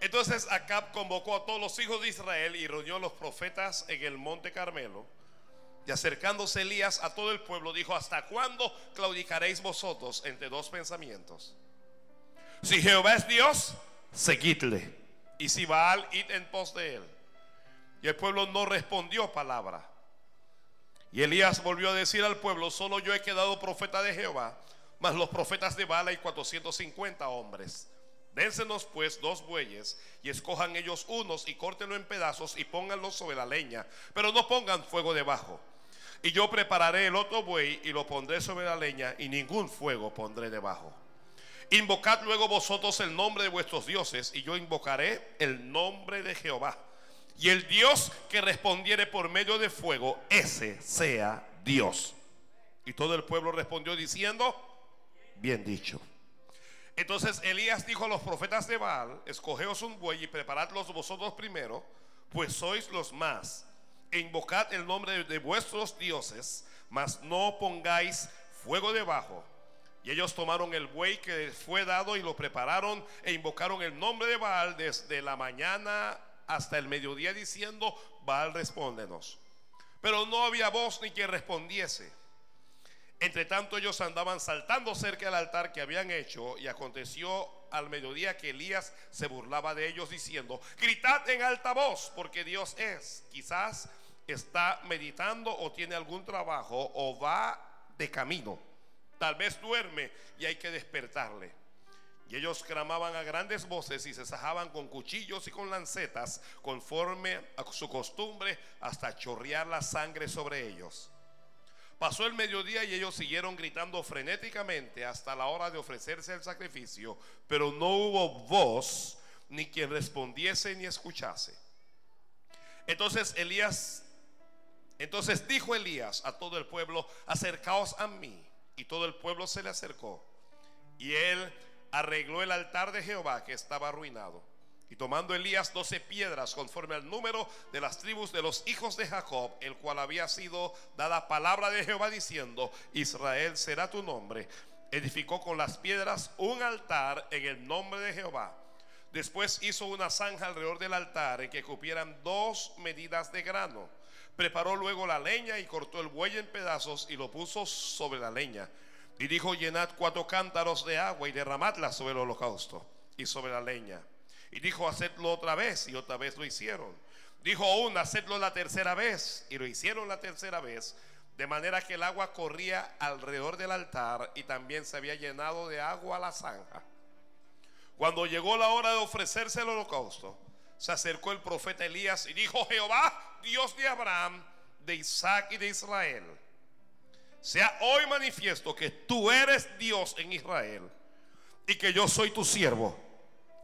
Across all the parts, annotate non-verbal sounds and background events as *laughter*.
Entonces Acab convocó a todos los hijos de Israel y reunió a los profetas en el monte Carmelo. Y acercándose Elías a todo el pueblo, dijo, ¿hasta cuándo claudicaréis vosotros entre dos pensamientos? Si Jehová es Dios, seguidle. Y si Baal, id en pos de él. Y el pueblo no respondió palabra. Y Elías volvió a decir al pueblo, solo yo he quedado profeta de Jehová, mas los profetas de Baal hay 450 hombres. Dénsenos pues dos bueyes y escojan ellos unos y córtenlo en pedazos y pónganlo sobre la leña, pero no pongan fuego debajo. Y yo prepararé el otro buey y lo pondré sobre la leña y ningún fuego pondré debajo. Invocad luego vosotros el nombre de vuestros dioses y yo invocaré el nombre de Jehová. Y el Dios que respondiere por medio de fuego, ese sea Dios. Y todo el pueblo respondió diciendo, bien dicho. Entonces Elías dijo a los profetas de Baal, escogeos un buey y preparadlos vosotros primero, pues sois los más e invocad el nombre de vuestros dioses, mas no pongáis fuego debajo. Y ellos tomaron el buey que fue dado y lo prepararon e invocaron el nombre de Baal desde la mañana hasta el mediodía diciendo, Baal respóndenos. Pero no había voz ni quien respondiese. Entre tanto ellos andaban saltando cerca del altar que habían hecho y aconteció al mediodía que Elías se burlaba de ellos diciendo, gritad en alta voz porque Dios es. Quizás está meditando o tiene algún trabajo o va de camino. Tal vez duerme y hay que despertarle. Y ellos clamaban a grandes voces y se sajaban con cuchillos y con lancetas conforme a su costumbre hasta chorrear la sangre sobre ellos. Pasó el mediodía y ellos siguieron gritando frenéticamente hasta la hora de ofrecerse el sacrificio, pero no hubo voz ni quien respondiese ni escuchase. Entonces Elías, entonces dijo Elías a todo el pueblo, acercaos a mí. Y todo el pueblo se le acercó. Y él arregló el altar de Jehová que estaba arruinado. Y tomando Elías doce piedras conforme al número de las tribus de los hijos de Jacob, el cual había sido dada palabra de Jehová diciendo, Israel será tu nombre, edificó con las piedras un altar en el nombre de Jehová. Después hizo una zanja alrededor del altar en que cupieran dos medidas de grano. Preparó luego la leña y cortó el buey en pedazos y lo puso sobre la leña. Y dijo, llenad cuatro cántaros de agua y derramadla sobre el holocausto y sobre la leña. Y dijo, hacedlo otra vez. Y otra vez lo hicieron. Dijo aún, hacedlo la tercera vez. Y lo hicieron la tercera vez. De manera que el agua corría alrededor del altar y también se había llenado de agua la zanja. Cuando llegó la hora de ofrecerse el holocausto, se acercó el profeta Elías y dijo, Jehová, Dios de Abraham, de Isaac y de Israel, sea hoy manifiesto que tú eres Dios en Israel y que yo soy tu siervo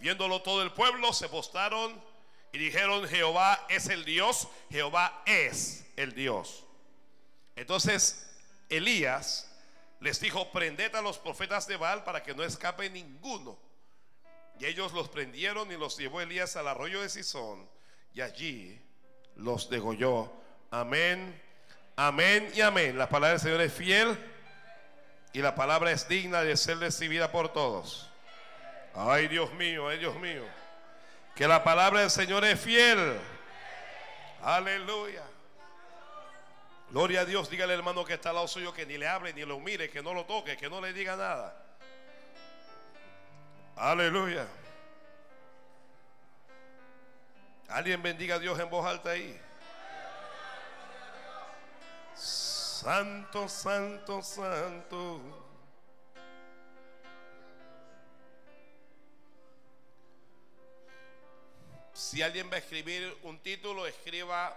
Viéndolo todo el pueblo, se postraron y dijeron, Jehová es el Dios, Jehová es el Dios. Entonces Elías les dijo, prended a los profetas de Baal para que no escape ninguno. Y ellos los prendieron y los llevó Elías al arroyo de Sison y allí los degolló. Amén, amén y amén. La palabra del Señor es fiel y la palabra es digna de ser recibida por todos. Ay Dios mío, ay Dios mío. Que la palabra del Señor es fiel. Aleluya. Gloria a Dios. Dígale hermano que está al lado suyo que ni le hable, ni lo mire, que no lo toque, que no le diga nada. Aleluya. Alguien bendiga a Dios en voz alta ahí. Santo, santo, santo. Si alguien va a escribir un título, escriba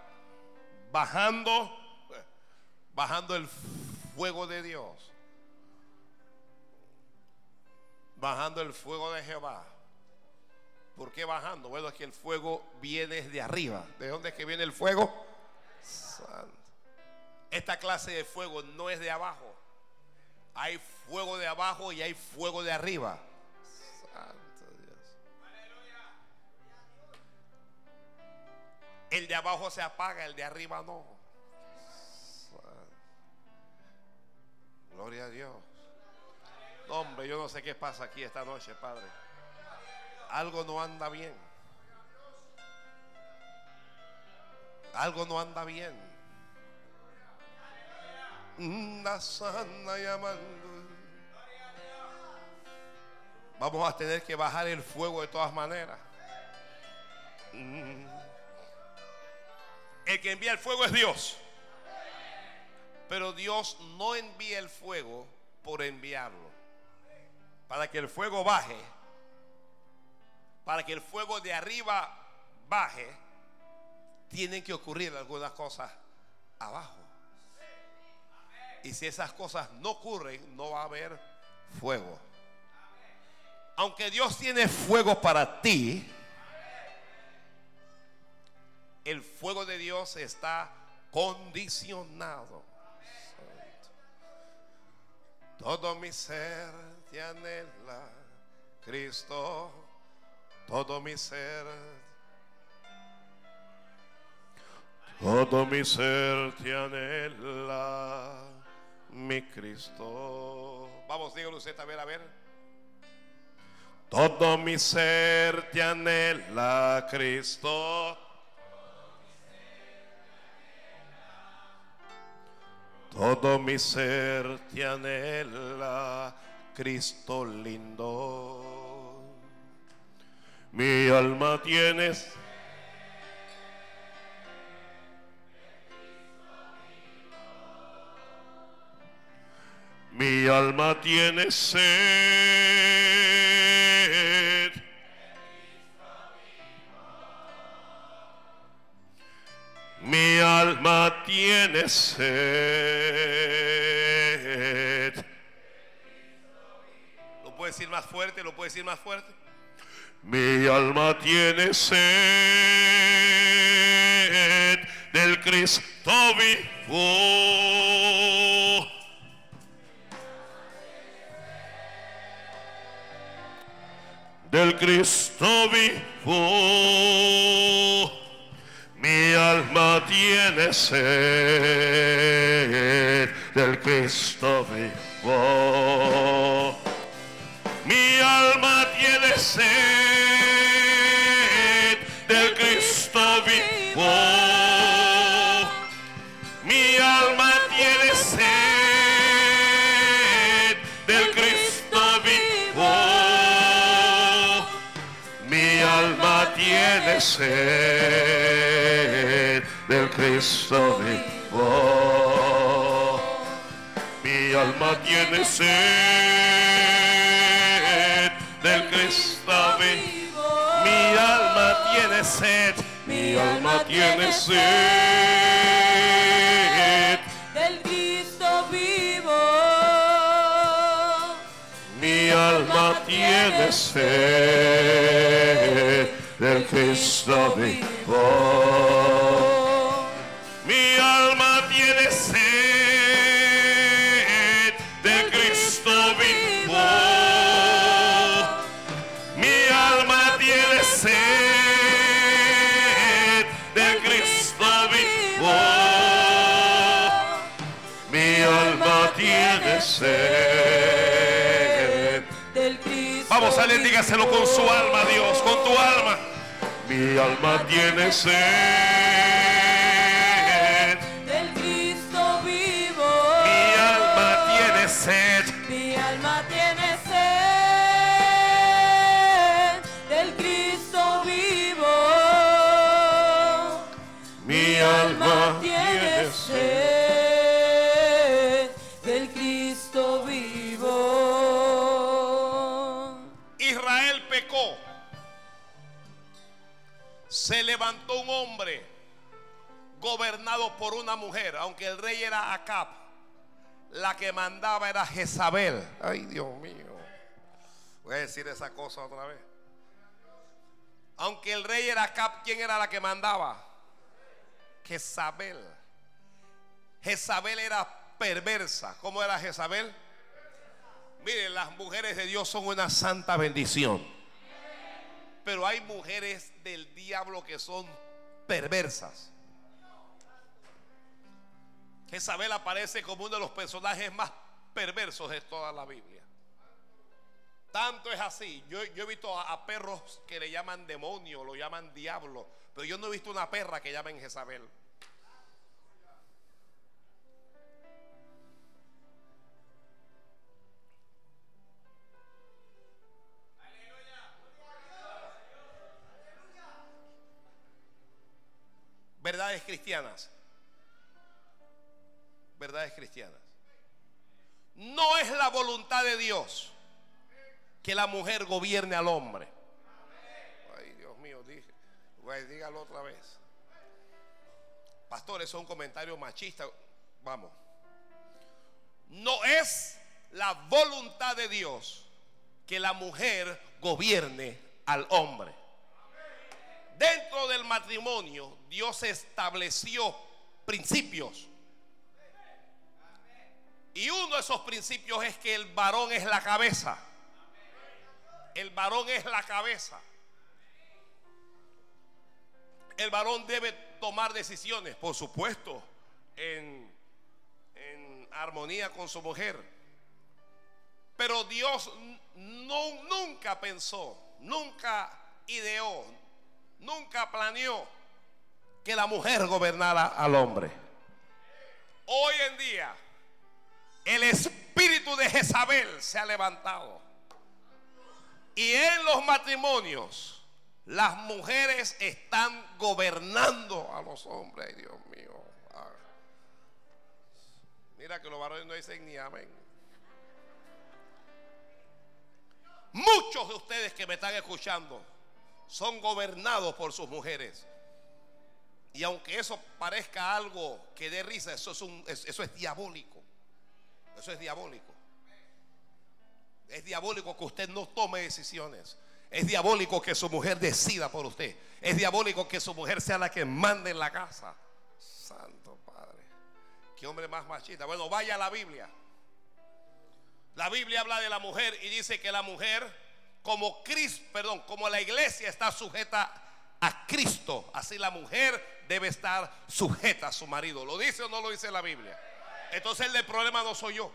bajando, bajando el fuego de Dios. Bajando el fuego de Jehová. ¿Por qué bajando? Bueno, es que el fuego viene de arriba. ¿De dónde es que viene el fuego? Santo. Esta clase de fuego no es de abajo. Hay fuego de abajo y hay fuego de arriba. El de abajo se apaga, el de arriba no. Gloria a Dios. hombre, yo no sé qué pasa aquí esta noche, Padre. Algo no anda bien. Algo no anda bien. Una sana llamando. Vamos a tener que bajar el fuego de todas maneras. El que envía el fuego es Dios. Pero Dios no envía el fuego por enviarlo. Para que el fuego baje, para que el fuego de arriba baje, tienen que ocurrir algunas cosas abajo. Y si esas cosas no ocurren, no va a haber fuego. Aunque Dios tiene fuego para ti, el fuego de Dios está condicionado. Todo mi ser te anhela, Cristo. Todo mi ser. Todo mi ser te anhela, mi Cristo. Vamos, dígalo usted a ver, a ver. Todo mi ser te anhela, Cristo. Todo mi ser te anhela, Cristo lindo. Mi alma tienes. Mi alma tiene sed. Mi alma tiene sed. ¿Lo puede decir más fuerte? ¿Lo puede decir más fuerte? Mi alma tiene sed del Cristo vivo. Del Cristo vivo. Alma tiene sed del Cristo vivo. Mi alma tiene sed del Cristo vivo. Mi alma tiene sed del Cristo vivo. Mi alma tiene sed del Cristo vivo. Mi alma tiene sed del Cristo vivo. Mi alma tiene sed. Mi alma tiene sed. del Cristo vivo. Mi alma tiene sed del Cristo vivo. Dígaselo con su alma, Dios, con tu alma. Mi alma tiene sed. Levantó un hombre gobernado por una mujer, aunque el rey era Acab. La que mandaba era Jezabel. Ay, Dios mío. Voy a decir esa cosa otra vez. Aunque el rey era Acab, ¿quién era la que mandaba? Jezabel. Jezabel era perversa. ¿Cómo era Jezabel? Miren, las mujeres de Dios son una santa bendición. Pero hay mujeres del diablo que son perversas. Jezabel aparece como uno de los personajes más perversos de toda la Biblia. Tanto es así. Yo, yo he visto a, a perros que le llaman demonio, lo llaman diablo. Pero yo no he visto una perra que llamen Jezabel. Verdades cristianas. Verdades cristianas. No es la voluntad de Dios que la mujer gobierne al hombre. Ay, Dios mío, dije, dígalo otra vez. Pastores, son comentarios machistas. Vamos. No es la voluntad de Dios que la mujer gobierne al hombre. Dentro del matrimonio, Dios estableció principios. Y uno de esos principios es que el varón es la cabeza. El varón es la cabeza. El varón debe tomar decisiones, por supuesto, en, armonía con su mujer. Pero Dios no, nunca pensó, nunca ideó, nunca planeó que la mujer gobernara al hombre. Hoy en día, el espíritu de Jezabel se ha levantado. Y en los matrimonios, las mujeres están gobernando a los hombres. Ay, Dios mío. Ah. Mira que los varones no dicen ni amén. Muchos de ustedes que me están escuchando son gobernados por sus mujeres. Y aunque eso parezca algo que dé risa, eso es, un, eso es diabólico. Eso es diabólico. Es diabólico que usted no tome decisiones. Es diabólico que su mujer decida por usted. Es diabólico que su mujer sea la que mande en la casa. Santo Padre. Qué hombre más machista. Bueno, vaya a la Biblia. La Biblia habla de la mujer y dice que la mujer, como Cristo, perdón, como la iglesia está sujeta a Cristo, así la mujer debe estar sujeta a su marido. ¿Lo dice o no lo dice la Biblia? Entonces el problema no soy yo.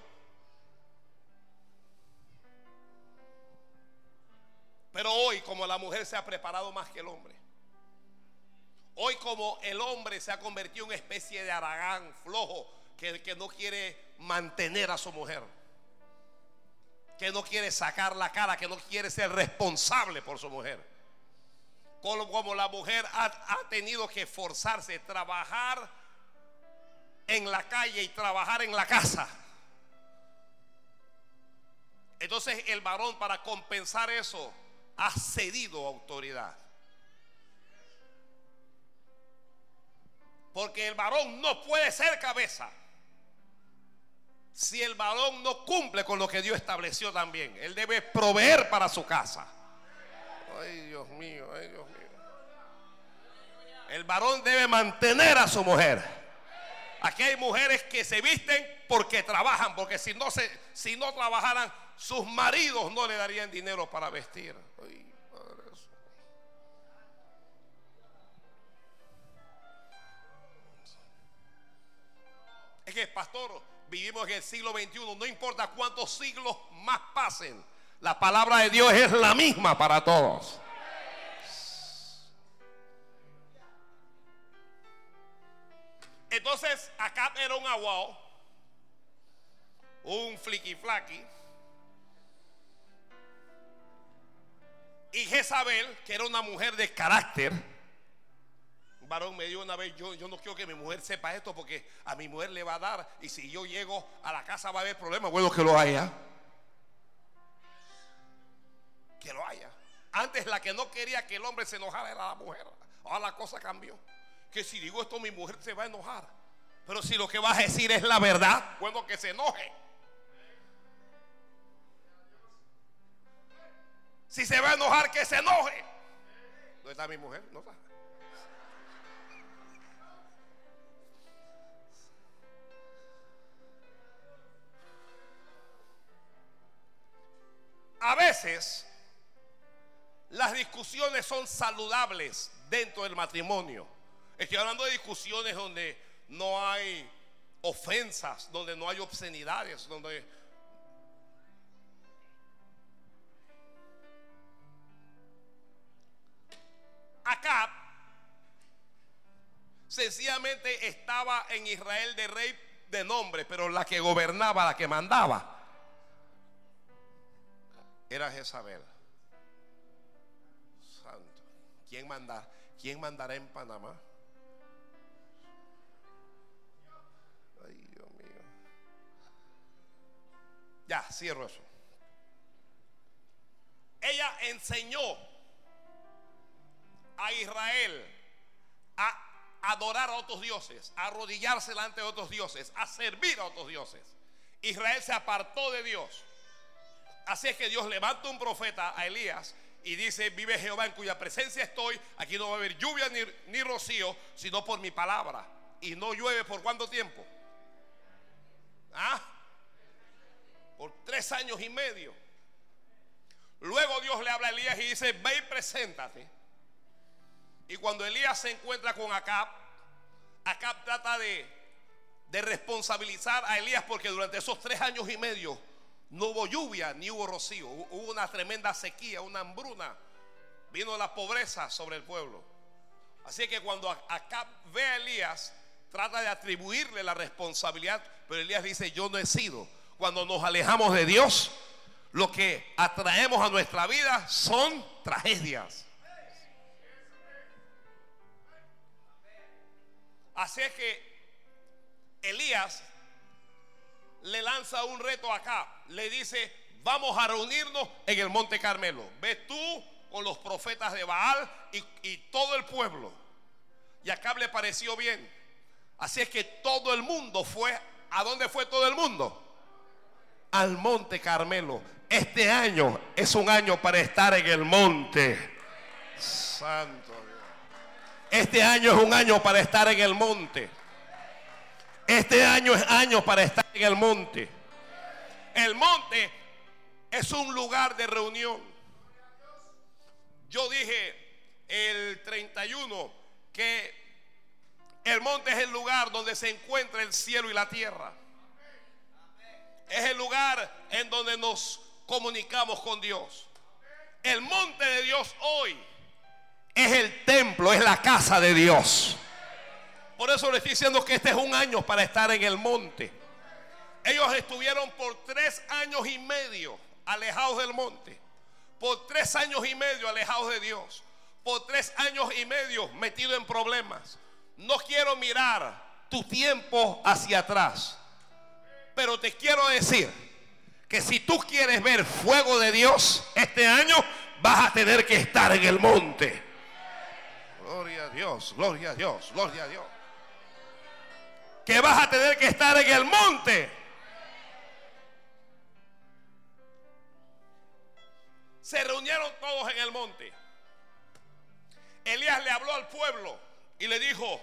Pero hoy como la mujer se ha preparado más que el hombre. Hoy como el hombre se ha convertido en una especie de aragán flojo que, que no quiere mantener a su mujer. Que no quiere sacar la cara, que no quiere ser responsable por su mujer. Como, la mujer ha, ha tenido que forzarse, trabajar en la calle y trabajar en la casa. Entonces el varón para compensar eso ha cedido autoridad. Porque el varón no puede ser cabeza. Si el varón no cumple con lo que Dios estableció también, él debe proveer para su casa. Ay, Dios mío, ay, Dios mío. El varón debe mantener a su mujer. Aquí hay mujeres que se visten porque trabajan, porque si no se si no trabajaran sus maridos no le darían dinero para vestir. Ay, es que, pastor, vivimos en el siglo XXI, no importa cuántos siglos más pasen, la palabra de Dios es la misma para todos. Entonces, acá era un aguao, un flicky flaky. Y Jezabel, que era una mujer de carácter, varón me dijo una vez, yo, yo no quiero que mi mujer sepa esto porque a mi mujer le va a dar y si yo llego a la casa va a haber problemas. Bueno, que lo haya. Que lo haya. Antes la que no quería que el hombre se enojara era la mujer. Ahora la cosa cambió. Que si digo esto mi mujer se va a enojar. Pero si lo que vas a decir es la verdad, bueno que se enoje. Si se va a enojar, que se enoje. ¿Dónde está mi mujer? No está. A veces las discusiones son saludables dentro del matrimonio. Estoy hablando de discusiones donde no hay ofensas, donde no hay obscenidades, donde Acá sencillamente estaba en Israel de rey de nombre, pero la que gobernaba, la que mandaba, era Jezabel. Santo. ¿Quién? ¿Quién mandará en Panamá? Ay, Dios mío. Ya, cierro eso. Ella enseñó a Israel a adorar a otros dioses, a arrodillarse delante de otros dioses, a servir a otros dioses. Israel se apartó de Dios. Así es que Dios levanta un profeta a Elías y dice, vive Jehová en cuya presencia estoy, aquí no va a haber lluvia ni, rocío, sino por mi palabra. Y no llueve por cuánto tiempo? ¿Ah? Por tres años y medio. Luego Dios le habla a Elías y dice, ve y preséntate y cuando Elías se encuentra con Acab, Acab trata de responsabilizar a Elías porque durante esos tres años y medio no hubo lluvia ni hubo rocío. Hubo una tremenda sequía, una hambruna. Vino la pobreza sobre el pueblo. Así que cuando Acab ve a Elías, trata de atribuirle la responsabilidad, pero Elías dice, yo no he sido. Cuando nos alejamos de Dios, lo que atraemos a nuestra vida son tragedias. Así es que Elías le lanza un reto acá. Le dice, vamos a reunirnos en el Monte Carmelo. Ve tú con los profetas de Baal y, todo el pueblo. Y acá le pareció bien. Así es que todo el mundo fue. ¿A dónde fue todo el mundo? Al Monte Carmelo. Este año es un año para estar en el monte. Santo. Este año es un año para estar en el monte. Este año es año para estar en el monte. El monte es un lugar de reunión. Yo dije el 31 que el monte es el lugar donde se encuentra el cielo y la tierra. Es el lugar en donde nos comunicamos con Dios. El monte de Dios hoy es el templo, es la casa de Dios. Por eso le estoy diciendo que este es un año para estar en el monte. Ellos estuvieron por tres años y medio alejados del monte. Por tres años y medio alejados de Dios. Por tres años y medio metido en problemas. No quiero mirar tu tiempo hacia atrás. Pero te quiero decir que si tú quieres ver fuego de Dios este año, vas a tener que estar en el monte. Gloria a Dios, gloria a Dios, gloria a Dios. Que vas a tener que estar en el monte. Se reunieron todos en el monte. Elías le habló al pueblo y le dijo,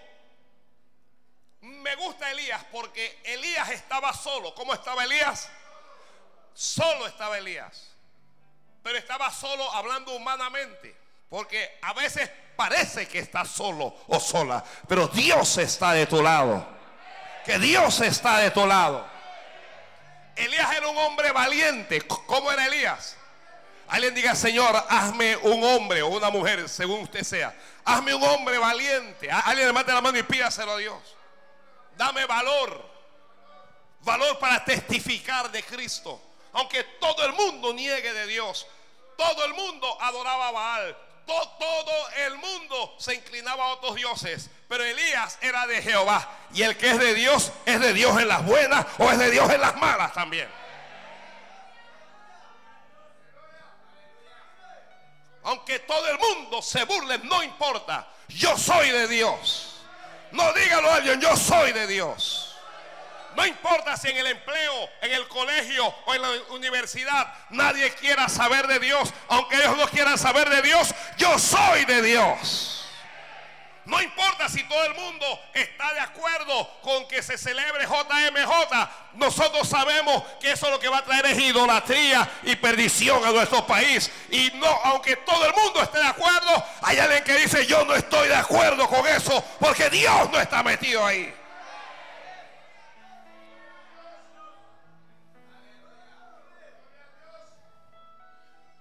me gusta Elías porque Elías estaba solo. ¿Cómo estaba Elías? Solo estaba Elías. Pero estaba solo hablando humanamente. Porque a veces parece que estás solo o sola, pero Dios está de tu lado. Que Dios está de tu lado. Elías era un hombre valiente. ¿Cómo era Elías? Alguien diga, Señor, hazme un hombre o una mujer, según usted sea. Hazme un hombre valiente. Alguien levante la mano y pídaselo a Dios. Dame valor. Valor para testificar de Cristo. Aunque todo el mundo niegue de Dios. Todo el mundo adoraba a Baal todo el mundo se inclinaba a otros dioses, pero Elías era de Jehová. Y el que es de Dios es de Dios en las buenas o es de Dios en las malas también. Aunque todo el mundo se burle, no importa. Yo soy de Dios. No dígalo a alguien, yo soy de Dios. No importa si en el empleo, en el colegio o en la universidad nadie quiera saber de Dios. Aunque ellos no quieran saber de Dios, yo soy de Dios. No importa si todo el mundo está de acuerdo con que se celebre JMJ. Nosotros sabemos que eso lo que va a traer es idolatría y perdición a nuestro país. Y no, aunque todo el mundo esté de acuerdo, hay alguien que dice yo no estoy de acuerdo con eso porque Dios no está metido ahí.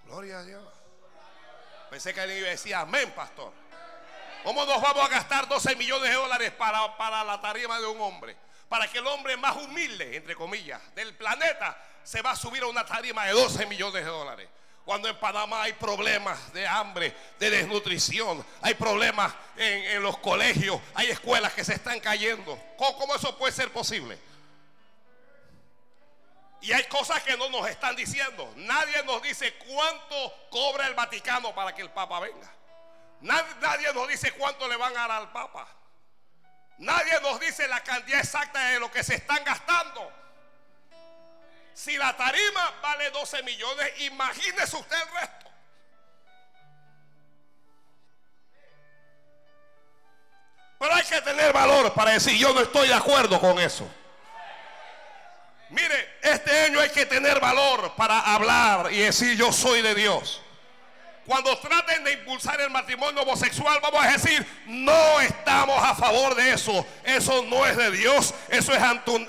Gloria a Dios. Pensé que alguien iba a decir amén, pastor. ¿Cómo nos vamos a gastar 12 millones de dólares para, para la tarima de un hombre? Para que el hombre más humilde, entre comillas, del planeta se va a subir a una tarima de 12 millones de dólares. Cuando en Panamá hay problemas de hambre, de desnutrición, hay problemas en, en los colegios, hay escuelas que se están cayendo. ¿Cómo, ¿Cómo, eso puede ser posible? Y hay cosas que no nos están diciendo. Nadie nos dice cuánto cobra el Vaticano para que el Papa venga. Nadie, nos dice cuánto le van a dar al Papa. Nadie nos dice la cantidad exacta de lo que se están gastando. Si la tarima vale 12 millones, imagínese usted el resto. Pero hay que tener valor para decir yo no estoy de acuerdo con eso. Mire, este año hay que tener valor para hablar y decir yo soy de Dios. Cuando traten de impulsar el matrimonio homosexual, vamos a decir, no estamos a favor de eso. Eso no es de Dios, eso es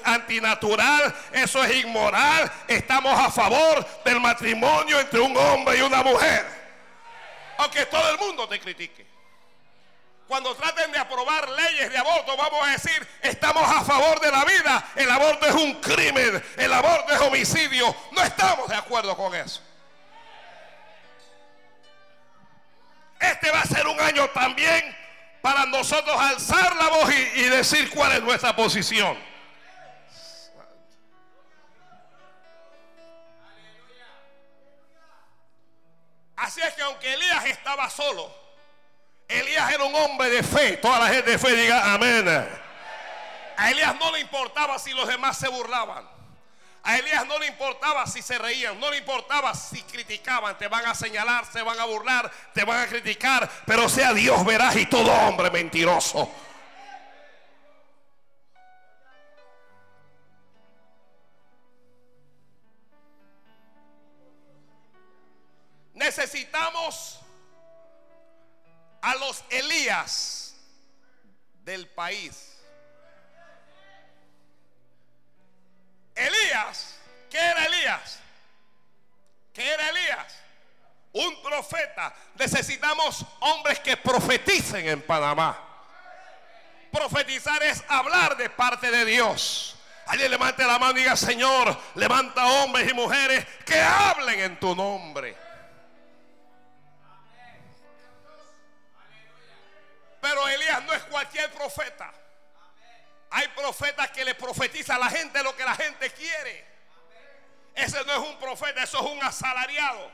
antinatural, eso es inmoral. Estamos a favor del matrimonio entre un hombre y una mujer. Aunque todo el mundo te critique. Cuando traten de aprobar leyes de aborto, vamos a decir, estamos a favor de la vida. El aborto es un crimen, el aborto es homicidio. No estamos de acuerdo con eso. Este va a ser un año también para nosotros alzar la voz y, decir cuál es nuestra posición. Así es que aunque Elías estaba solo, Elías era un hombre de fe. Toda la gente de fe diga amén. A Elías no le importaba si los demás se burlaban. A Elías no le importaba si se reían, no le importaba si criticaban, te van a señalar, se van a burlar, te van a criticar, pero sea Dios verás y todo hombre mentiroso. Necesitamos a los Elías del país. Elías, ¿qué era Elías? ¿Qué era Elías? Un profeta. Necesitamos hombres que profeticen en Panamá. Profetizar es hablar de parte de Dios. Alguien levante la mano y diga, Señor, levanta hombres y mujeres que hablen en tu nombre. Pero Elías no es cualquier profeta. Hay profetas que le profetizan a la gente lo que la gente quiere. Ese no es un profeta, eso es un asalariado.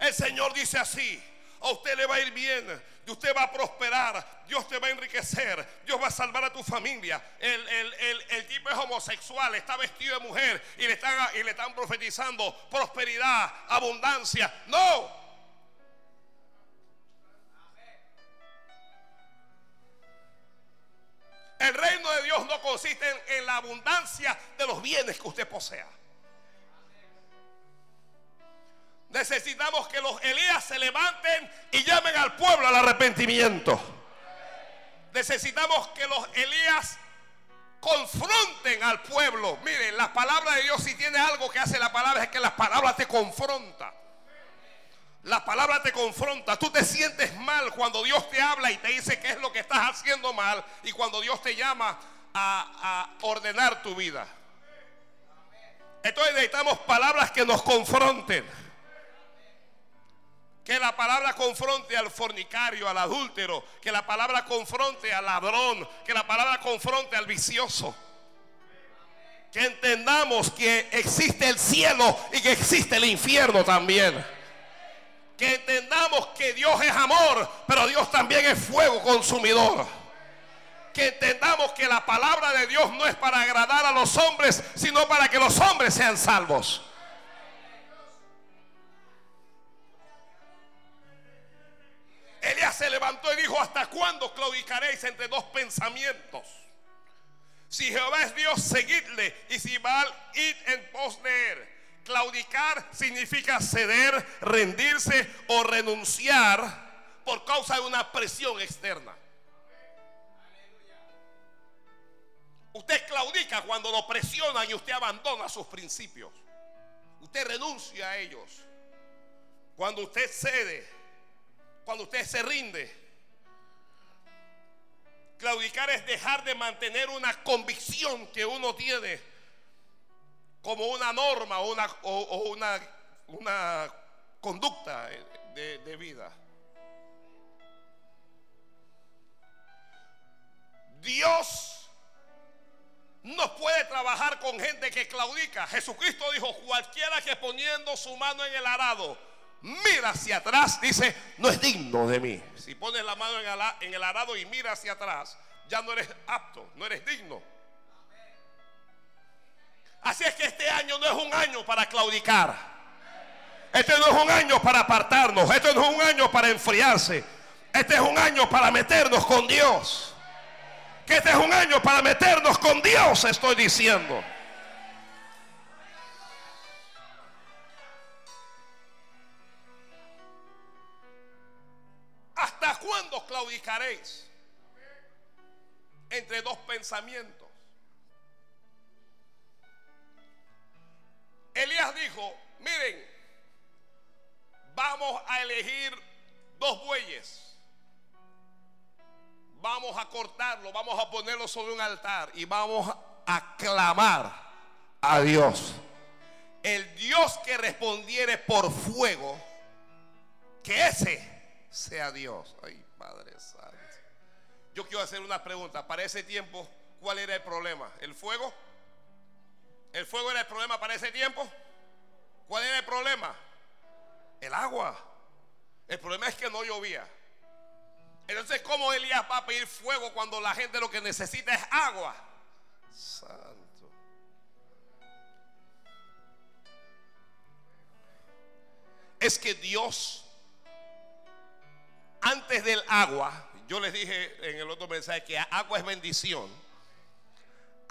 El Señor dice así, a usted le va a ir bien, usted va a prosperar, Dios te va a enriquecer, Dios va a salvar a tu familia. El, el, tipo es homosexual, está vestido de mujer y le, están, y le están profetizando prosperidad, abundancia. No, El reino de Dios no consiste en, la abundancia de los bienes que usted posea. Necesitamos que los Elías se levanten y llamen al pueblo al arrepentimiento. Necesitamos que los Elías confronten al pueblo. Miren, la palabra de Dios si tiene algo que hace la palabra es que la palabra te confronta. La palabra te confronta. Tú te sientes mal cuando Dios te habla y te dice qué es lo que estás haciendo mal y cuando Dios te llama a, ordenar tu vida. Entonces necesitamos palabras que nos confronten. Que la palabra confronte al fornicario, al adúltero. Que la palabra confronte al ladrón. Que la palabra confronte al vicioso. Que entendamos que existe el cielo y que existe el infierno también que entendamos que Dios es amor, pero Dios también es fuego consumidor. que entendamos que la palabra de Dios no es para agradar a los hombres, sino para que los hombres sean salvos. Elías se levantó y dijo, ¿hasta cuándo claudicaréis entre dos pensamientos? Si Jehová es Dios, seguidle. Y si Baal, id en pos de él. Claudicar significa ceder, rendirse o renunciar por causa de una presión externa. Usted claudica cuando lo presionan y usted abandona sus principios. Usted renuncia a ellos. Cuando usted cede, cuando usted se rinde. Claudicar es dejar de mantener una convicción que uno tiene como una norma o una, o, una, una conducta de, de vida. Dios no puede trabajar con gente que claudica. Jesucristo dijo, cualquiera que poniendo su mano en el arado, mira hacia atrás, dice, no es digno de mí. Si pones la mano en el arado y mira hacia atrás, ya no eres apto, no eres digno. Así es que este año no es un año para claudicar. Este no es un año para apartarnos. Este no es un año para enfriarse. Este es un año para meternos con Dios. Que este es un año para meternos con Dios, estoy diciendo. ¿Hasta cuándo claudicaréis entre dos pensamientos? Elías dijo, miren, vamos a elegir dos bueyes. Vamos a cortarlo, vamos a ponerlo sobre un altar y vamos a clamar a Dios. El Dios que respondiere por fuego, que ese sea Dios. Ay, Padre Santo. Yo quiero hacer una pregunta. Para ese tiempo, ¿cuál era el problema? ¿El fuego? ¿El fuego era el problema para ese tiempo? ¿Cuál era el problema? El agua. El problema es que no llovía. Entonces, ¿cómo Elías va a pedir fuego cuando la gente lo que necesita es agua? Santo. Es que Dios, antes del agua, yo les dije en el otro mensaje que agua es bendición.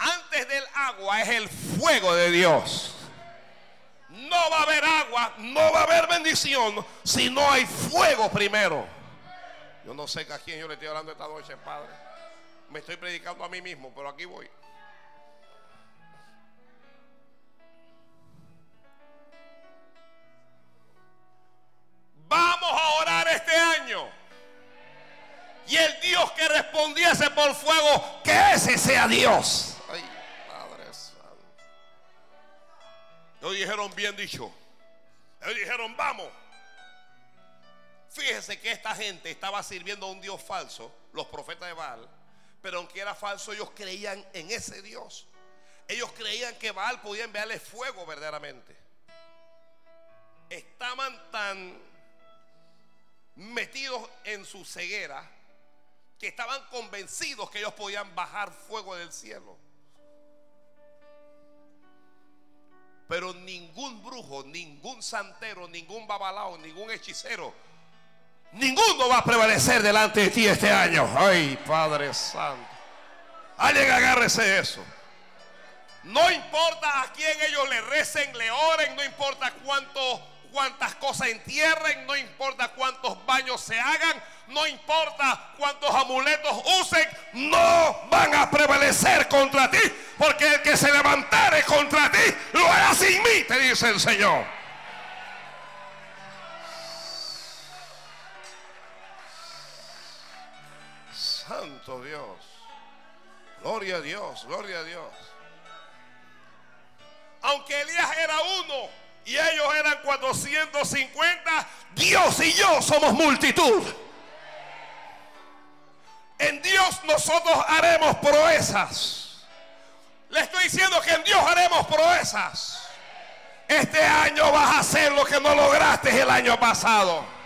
Antes del agua es el fuego de Dios. No va a haber agua, no va a haber bendición si no hay fuego primero. Yo no sé a quién yo le estoy hablando esta noche, Padre. Me estoy predicando a mí mismo, pero aquí voy. Vamos a orar este año. Y el Dios que respondiese por fuego, que ese sea Dios. Ellos dijeron bien dicho. Ellos dijeron, vamos. Fíjese que esta gente estaba sirviendo a un Dios falso, los profetas de Baal, pero aunque era falso, ellos creían en ese Dios. Ellos creían que Baal podía enviarle fuego verdaderamente. Estaban tan metidos en su ceguera que estaban convencidos que ellos podían bajar fuego del cielo. Pero ningún brujo, ningún santero, ningún babalao, ningún hechicero Ninguno va a prevalecer delante de ti este año. Ay, Padre Santo. Alguien agárrese eso. No importa a quién ellos le recen, le oren, no importa cuánto, cuántas cosas entierren, no importa cuántos baños se hagan, no importa cuántos amuletos usen, no van a prevalecer contra ti, porque el que se levantare contra ti lo hará sin mí, te dice el Señor. Santo Dios. Gloria a Dios, gloria a Dios. Aunque Elías era uno y ellos eran 450, Dios y yo somos multitud. En Dios nosotros haremos proezas. Le estoy diciendo que en Dios haremos proezas. Este año vas a hacer lo que no lograste el año pasado.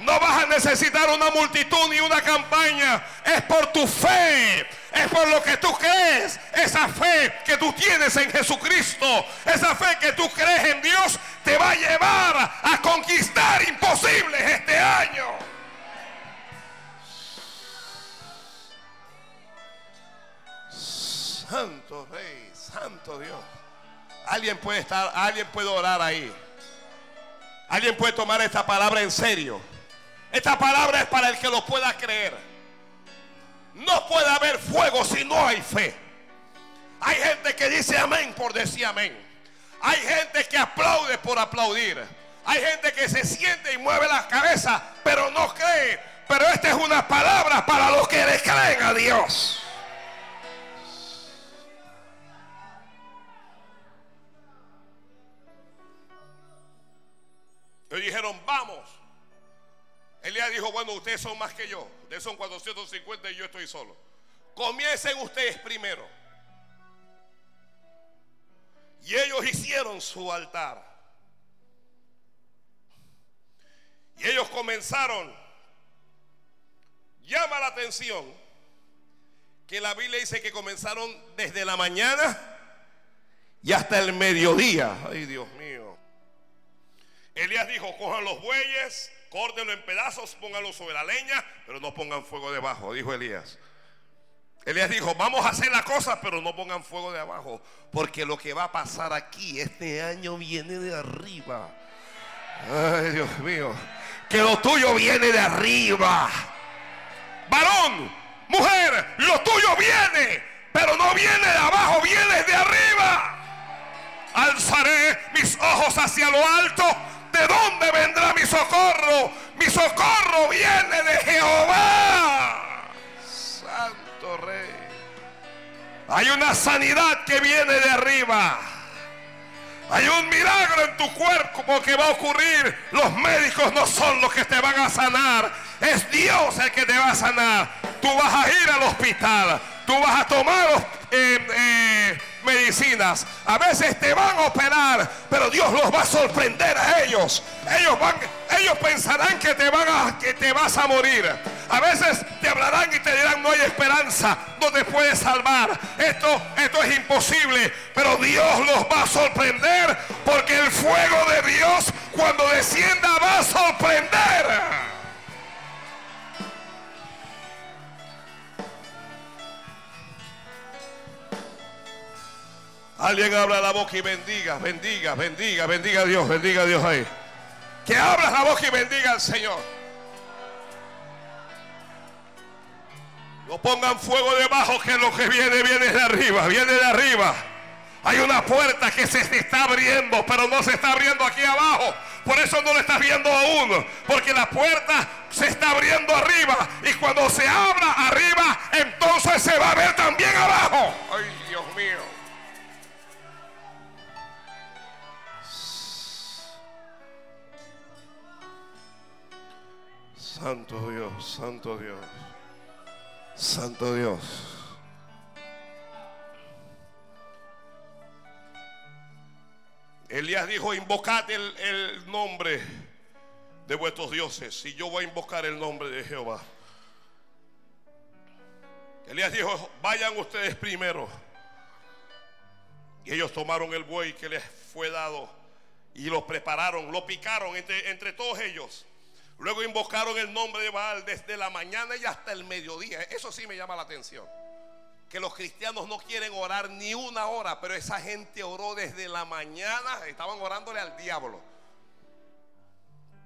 No vas a necesitar una multitud ni una campaña. Es por tu fe. es por lo que tú crees. Esa fe que tú tienes en Jesucristo, esa fe que tú crees en Dios, te va a llevar a conquistar imposibles este año. Santo Rey, Santo Dios. Alguien puede estar, alguien puede orar ahí. Alguien puede tomar esta palabra en serio. Esta palabra es para el que lo pueda creer. No puede haber fuego si no hay fe. Hay gente que dice amén por decir amén. Hay gente que aplaude por aplaudir. Hay gente que se siente y mueve la cabeza, pero no cree. Pero esta es una palabra para los que le creen a Dios. Le dijeron, vamos. Elías dijo, bueno, ustedes son más que yo. Ustedes son 450 y yo estoy solo. Comiencen ustedes primero. Y ellos hicieron su altar. Y ellos comenzaron. Llama la atención que la Biblia dice que comenzaron desde la mañana y hasta el mediodía. Ay, Dios mío. Elías dijo, cojan los bueyes, córtenlo en pedazos, pónganlo sobre la leña, pero no pongan fuego debajo, dijo Elías. Elías dijo, vamos a hacer la cosa, pero no pongan fuego de abajo, porque lo que va a pasar aquí este año viene de arriba. Ay, Dios mío, que lo tuyo viene de arriba. Varón, mujer, lo tuyo viene, pero no viene de abajo, viene de arriba. Alzaré mis ojos hacia lo alto. ¿De dónde vendrá mi socorro? Mi socorro viene de Jehová. Santo Rey. Hay una sanidad que viene de arriba. Hay un milagro en tu cuerpo que va a ocurrir. Los médicos no son los que te van a sanar. Es Dios el que te va a sanar. Tú vas a ir al hospital. Tú vas a tomar eh, eh, medicinas. A veces te van a operar, pero Dios los va a sorprender a ellos. Ellos van, ellos pensarán que te van a, que te vas a morir. A veces te hablarán y te dirán no hay esperanza, no te puedes salvar. Esto, esto es imposible, pero Dios los va a sorprender porque el fuego de Dios cuando descienda va a sorprender. Alguien abra la boca y bendiga, bendiga, bendiga, bendiga a Dios, bendiga a Dios ahí. Que abra la boca y bendiga al Señor. No pongan fuego debajo que lo que viene viene de arriba, viene de arriba. Hay una puerta que se está abriendo, pero no se está abriendo aquí abajo. Por eso no lo estás viendo aún. Porque la puerta se está abriendo arriba. Y cuando se abra arriba, entonces se va a ver también abajo. Ay, Dios mío. Santo Dios, Santo Dios, Santo Dios. Elías dijo, invocad el, el, nombre de vuestros dioses y yo voy a invocar el nombre de Jehová. Elías dijo, vayan ustedes primero. Y ellos tomaron el buey que les fue dado y lo prepararon, lo picaron entre, entre todos ellos. Luego invocaron el nombre de Baal desde la mañana y hasta el mediodía. Eso sí me llama la atención. Que los cristianos no quieren orar ni una hora, pero esa gente oró desde la mañana, estaban orándole al diablo.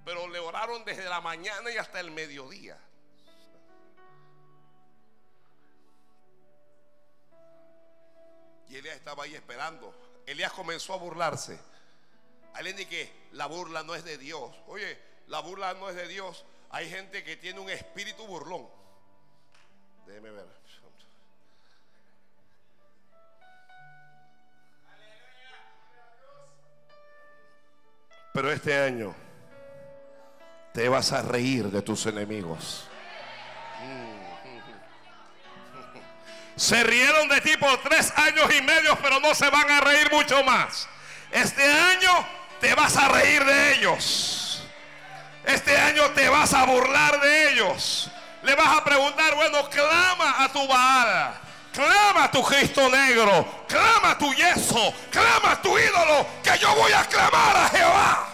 Pero le oraron desde la mañana y hasta el mediodía. Y Elías estaba ahí esperando. Elías comenzó a burlarse. Alguien que la burla no es de Dios. Oye, la burla no es de Dios. Hay gente que tiene un espíritu burlón. Déjeme ver. Pero este año te vas a reír de tus enemigos. Se rieron de ti por tres años y medio, pero no se van a reír mucho más. Este año te vas a reír de ellos. Este año te vas a burlar de ellos. Le vas a preguntar, bueno, clama a tu Baal. clama tu Cristo negro, clama tu yeso, clama tu ídolo, que yo voy a clamar a Jehová.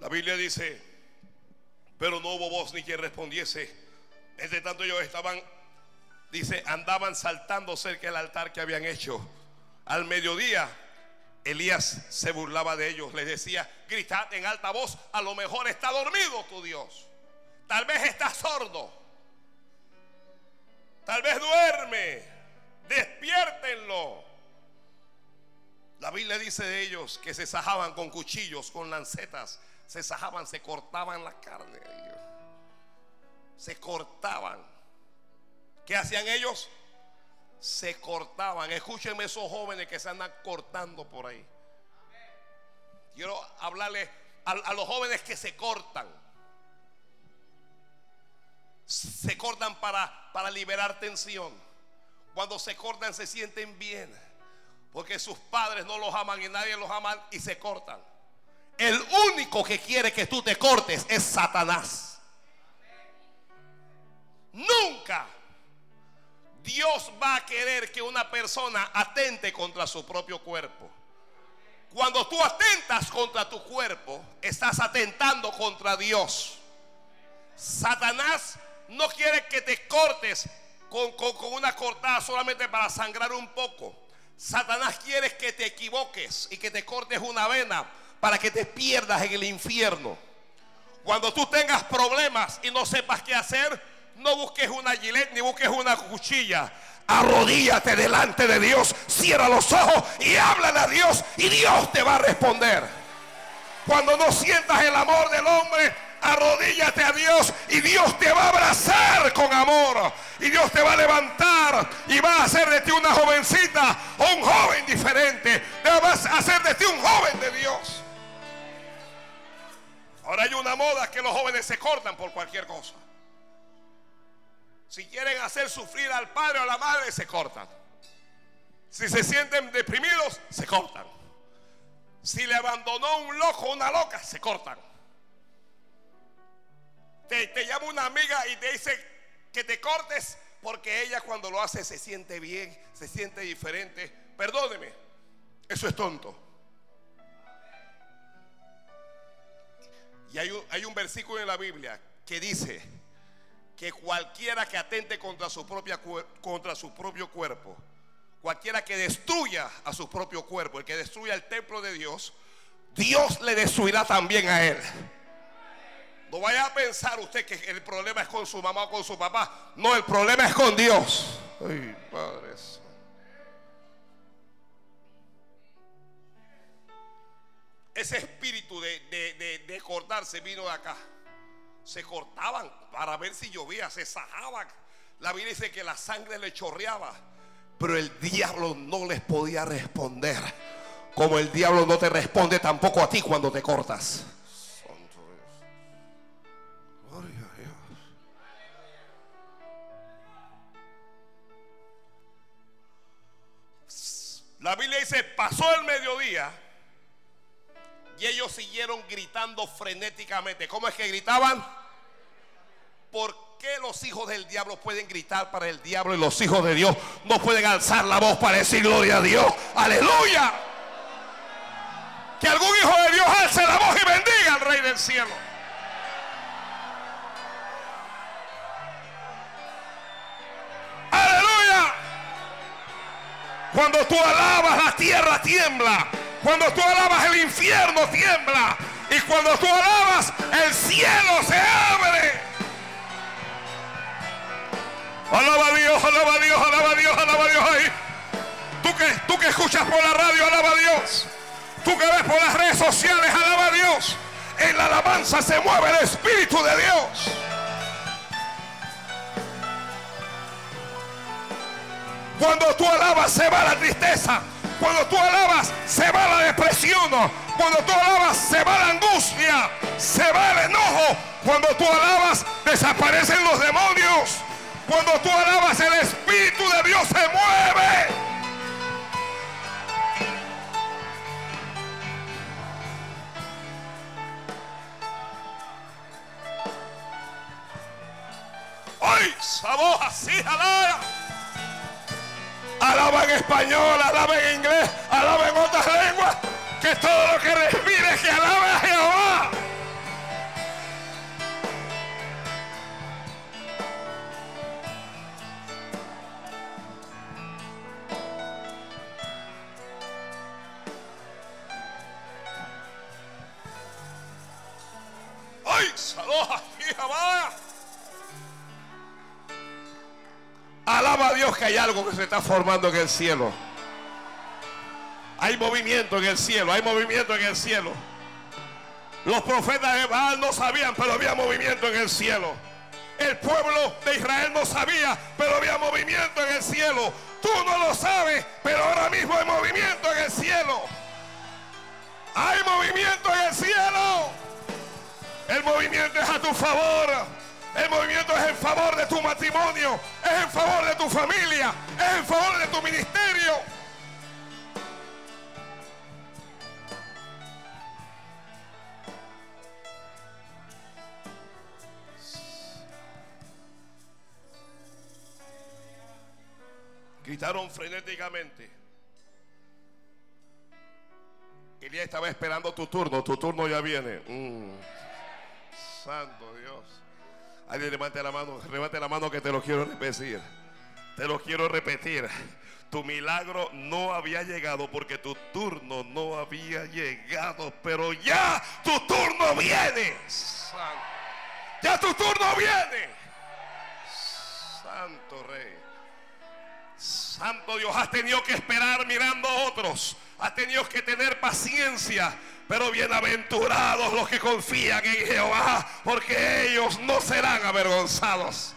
La Biblia dice, pero no hubo voz ni quien respondiese. Entre tanto ellos estaban, dice, andaban saltando cerca del altar que habían hecho. Al mediodía, Elías se burlaba de ellos. Les decía, gritad en alta voz, a lo mejor está dormido tu Dios. Tal vez está sordo. Tal vez duerme. Despiértenlo. La Biblia dice de ellos que se sajaban con cuchillos, con lancetas se sajaban, se cortaban la carne. Se cortaban. ¿Qué hacían ellos? Se cortaban. Escúchenme esos jóvenes que se andan cortando por ahí. Quiero hablarle a, a los jóvenes que se cortan. Se cortan para, para liberar tensión. Cuando se cortan se sienten bien. Porque sus padres no los aman y nadie los ama y se cortan. El único que quiere que tú te cortes es Satanás. Nunca Dios va a querer que una persona atente contra su propio cuerpo. Cuando tú atentas contra tu cuerpo, estás atentando contra Dios. Satanás no quiere que te cortes con, una cortada solamente para sangrar un poco. Satanás quiere que te equivoques y que te cortes una vena para que te pierdas en el infierno. Cuando tú tengas problemas y no sepas qué hacer, no busques una gilet ni busques una cuchilla. Arrodíllate delante de Dios, cierra los ojos y háblale a Dios y Dios te va a responder. Cuando no sientas el amor del hombre, arrodíllate a Dios y Dios te va a abrazar con amor. Y Dios te va a levantar y va a hacer de ti una jovencita o un joven diferente. Te va a hacer de ti un joven de Dios. Ahora hay una moda que los jóvenes se cortan por cualquier cosa. Si quieren hacer sufrir al padre o a la madre, se cortan. Si se sienten deprimidos, se cortan. Si le abandonó un loco o una loca, se cortan. Te, llama una amiga y te dice que te cortes porque ella cuando lo hace se siente bien, se siente diferente. Perdóneme, eso es tonto. Y hay un versículo en la Biblia que dice que cualquiera que atente contra su, propia, contra su propio cuerpo, cualquiera que destruya a su propio cuerpo, el que destruya el templo de Dios, Dios le destruirá también a él. No vaya a pensar usted que el problema es con su mamá o con su papá. No, el problema es con Dios. Ay, padres. Ese espíritu de, de, cortarse vino de acá. Se cortaban para ver si llovía, se sajaban. La Biblia dice que la sangre le chorreaba. Pero el diablo no les podía responder. Como el diablo no te responde tampoco a ti cuando te cortas. La Biblia dice, pasó el mediodía y ellos siguieron gritando frenéticamente. ¿Cómo es que gritaban? ¿Por qué los hijos del diablo pueden gritar para el diablo y los hijos de Dios no pueden alzar la voz para decir gloria a Dios? Aleluya. Que algún hijo de Dios alce la voz y bendiga al Rey del cielo. Cuando tú alabas, la tierra tiembla. Cuando tú alabas el infierno tiembla. Y cuando tú alabas el cielo se abre. Alaba a Dios, alaba a Dios, alaba a Dios, alaba a Dios ahí. Tú que, tú que escuchas por la radio, alaba a Dios. Tú que ves por las redes sociales, alaba a Dios. En la alabanza se mueve el Espíritu de Dios. Cuando tú alabas se va la tristeza. Cuando tú alabas se va la depresión. Cuando tú alabas se va la angustia. Se va el enojo. Cuando tú alabas desaparecen los demonios. Cuando tú alabas el Espíritu de Dios se mueve. Hoy, sabor así, alaya. Alaba en español, alaba en inglés, alaba en otras lenguas. Que todo lo que respire, que alabe a Jehová. ¡Ay! ¡Saloja! ¡Jehová! Alaba a Dios que hay algo que se está formando en el cielo. Hay movimiento en el cielo, hay movimiento en el cielo. Los profetas de Baal no sabían, pero había movimiento en el cielo. El pueblo de Israel no sabía, pero había movimiento en el cielo. Tú no lo sabes, pero ahora mismo hay movimiento en el cielo. Hay movimiento en el cielo. El movimiento es a tu favor. El movimiento es en favor de tu matrimonio. Es en favor de tu familia. Es en favor de tu ministerio. Gritaron frenéticamente. Elías estaba esperando tu turno. Tu turno ya viene. Mm. Santo Dios. Alguien levante la mano, levante la mano que te lo quiero repetir. Te lo quiero repetir. Tu milagro no había llegado porque tu turno no había llegado, pero ya tu turno viene. Ya tu turno viene. Santo Rey. Santo Dios, has tenido que esperar mirando a otros. Has tenido que tener paciencia. Pero bienaventurados los que confían en Jehová, porque ellos no serán avergonzados.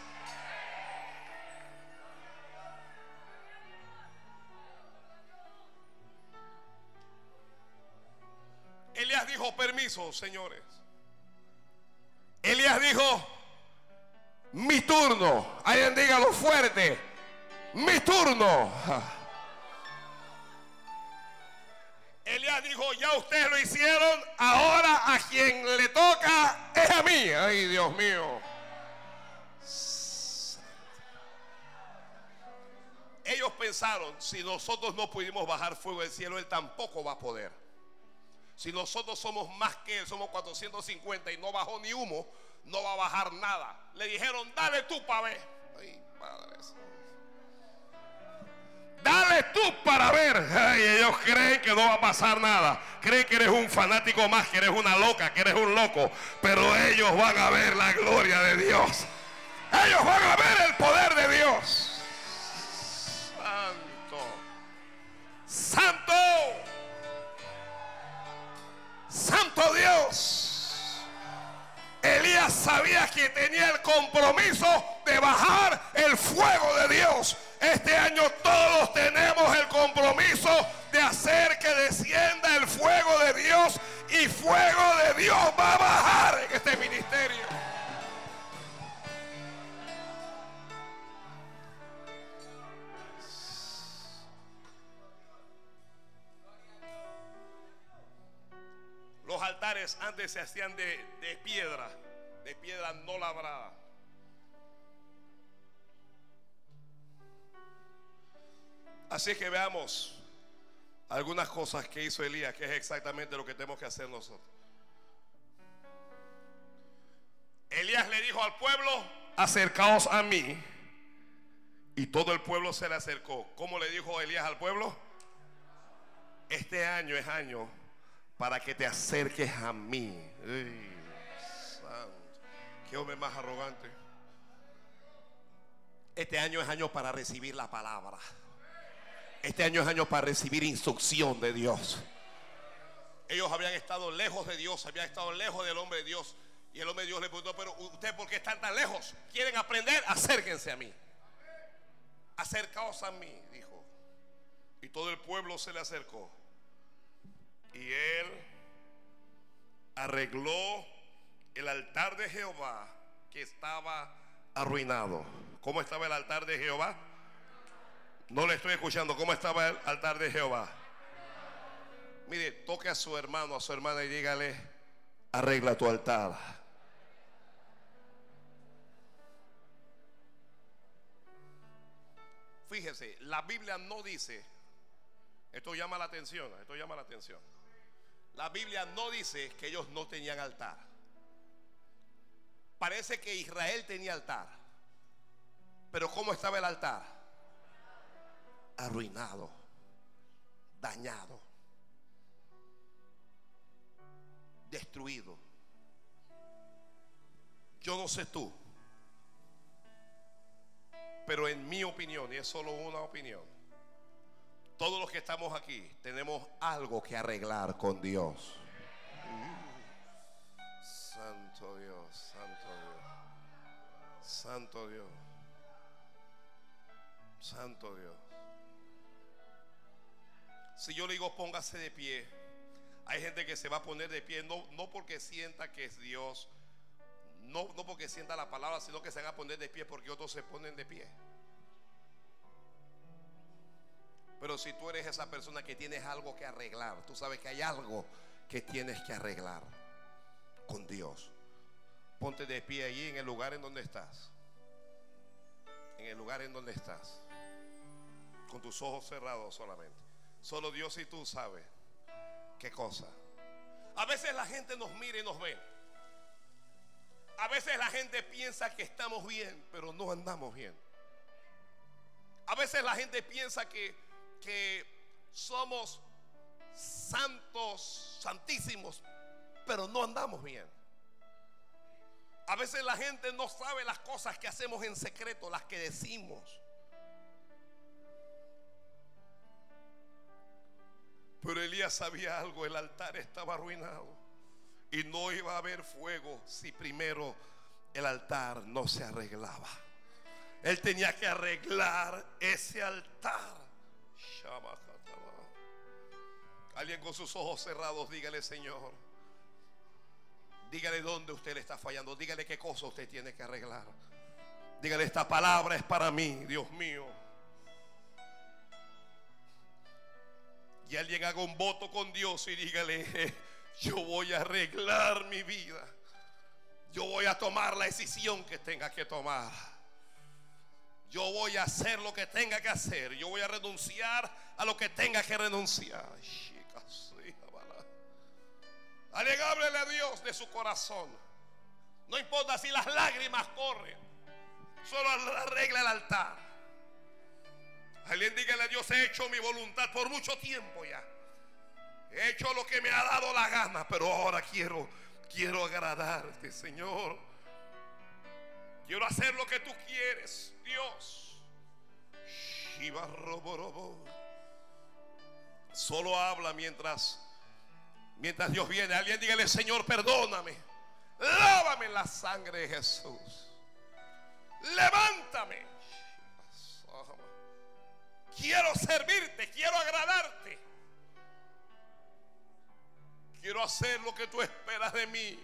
Elías dijo, permiso, señores. Elías dijo, mi turno. Alguien dígalo fuerte. Mi turno. Dijo, ya ustedes lo hicieron, ahora a quien le toca es a mí. Ay, Dios mío. Ellos pensaron, si nosotros no pudimos bajar fuego del cielo, Él tampoco va a poder. Si nosotros somos más que Él, somos 450 y no bajó ni humo, no va a bajar nada. Le dijeron, dale tú para. Ay, Padre Dale tú para ver. Ay, ellos creen que no va a pasar nada. Creen que eres un fanático más, que eres una loca, que eres un loco. Pero ellos van a ver la gloria de Dios. Ellos van a ver el poder de Dios. Santo. Santo. Santo Dios. Elías sabía que tenía el compromiso de bajar el fuego de Dios. Este año todos tenemos el compromiso de hacer que descienda el fuego de Dios y fuego de Dios va a bajar en este ministerio. Los altares antes se hacían de, de piedra, de piedra no labrada. Así que veamos algunas cosas que hizo Elías, que es exactamente lo que tenemos que hacer nosotros. Elías le dijo al pueblo, acercaos a mí. Y todo el pueblo se le acercó. ¿Cómo le dijo Elías al pueblo? Este año es año para que te acerques a mí. Santo. Qué hombre más arrogante. Este año es año para recibir la palabra. Este año es año para recibir instrucción de Dios. Ellos habían estado lejos de Dios, habían estado lejos del hombre de Dios. Y el hombre de Dios le preguntó, pero ¿ustedes por qué están tan lejos? ¿Quieren aprender? Acérquense a mí. Acercaos a mí, dijo. Y todo el pueblo se le acercó. Y él arregló el altar de Jehová que estaba arruinado. ¿Cómo estaba el altar de Jehová? No le estoy escuchando. ¿Cómo estaba el altar de Jehová? Mire, toque a su hermano, a su hermana y dígale, arregla tu altar. fíjese, la Biblia no dice, esto llama la atención, esto llama la atención. La Biblia no dice que ellos no tenían altar. Parece que Israel tenía altar. Pero ¿cómo estaba el altar? Arruinado, dañado, destruido. Yo no sé tú, pero en mi opinión, y es solo una opinión, todos los que estamos aquí tenemos algo que arreglar con Dios. Santo Dios, santo Dios, santo Dios, santo Dios. Si yo le digo póngase de pie, hay gente que se va a poner de pie, no, no porque sienta que es Dios, no, no porque sienta la palabra, sino que se van a poner de pie porque otros se ponen de pie. Pero si tú eres esa persona que tienes algo que arreglar, tú sabes que hay algo que tienes que arreglar con Dios. Ponte de pie allí en el lugar en donde estás. En el lugar en donde estás. Con tus ojos cerrados solamente. Solo Dios y tú sabes qué cosa. A veces la gente nos mira y nos ve. A veces la gente piensa que estamos bien, pero no andamos bien. A veces la gente piensa que, que somos santos, santísimos, pero no andamos bien. A veces la gente no sabe las cosas que hacemos en secreto, las que decimos. Pero Elías sabía algo, el altar estaba arruinado. Y no iba a haber fuego si primero el altar no se arreglaba. Él tenía que arreglar ese altar. Alguien con sus ojos cerrados, dígale, Señor. Dígale dónde usted le está fallando. Dígale qué cosa usted tiene que arreglar. Dígale, esta palabra es para mí, Dios mío. Y alguien haga un voto con Dios y dígale, *laughs* yo voy a arreglar mi vida. Yo voy a tomar la decisión que tenga que tomar. Yo voy a hacer lo que tenga que hacer. Yo voy a renunciar a lo que tenga que renunciar. Alguien a Dios de su corazón. No importa si las lágrimas corren. Solo arregla el altar. Alguien dígale a Dios, he hecho mi voluntad por mucho tiempo ya. He hecho lo que me ha dado la gana, pero ahora quiero, quiero agradarte, Señor. Quiero hacer lo que tú quieres, Dios. Solo habla mientras mientras Dios viene. Alguien dígale, Señor, perdóname. Lávame la sangre de Jesús. Levántame. Quiero servirte, quiero agradarte. Quiero hacer lo que tú esperas de mí.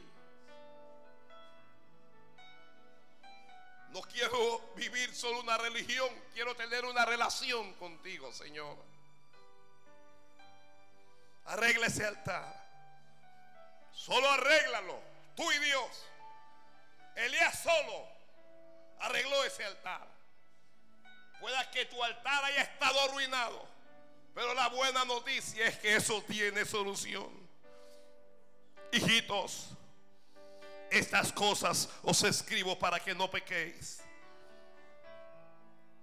No quiero vivir solo una religión, quiero tener una relación contigo, Señor. Arregla ese altar. Solo arréglalo, tú y Dios. Elías solo arregló ese altar. Pueda que tu altar haya estado arruinado, pero la buena noticia es que eso tiene solución. Hijitos, estas cosas os escribo para que no pequéis.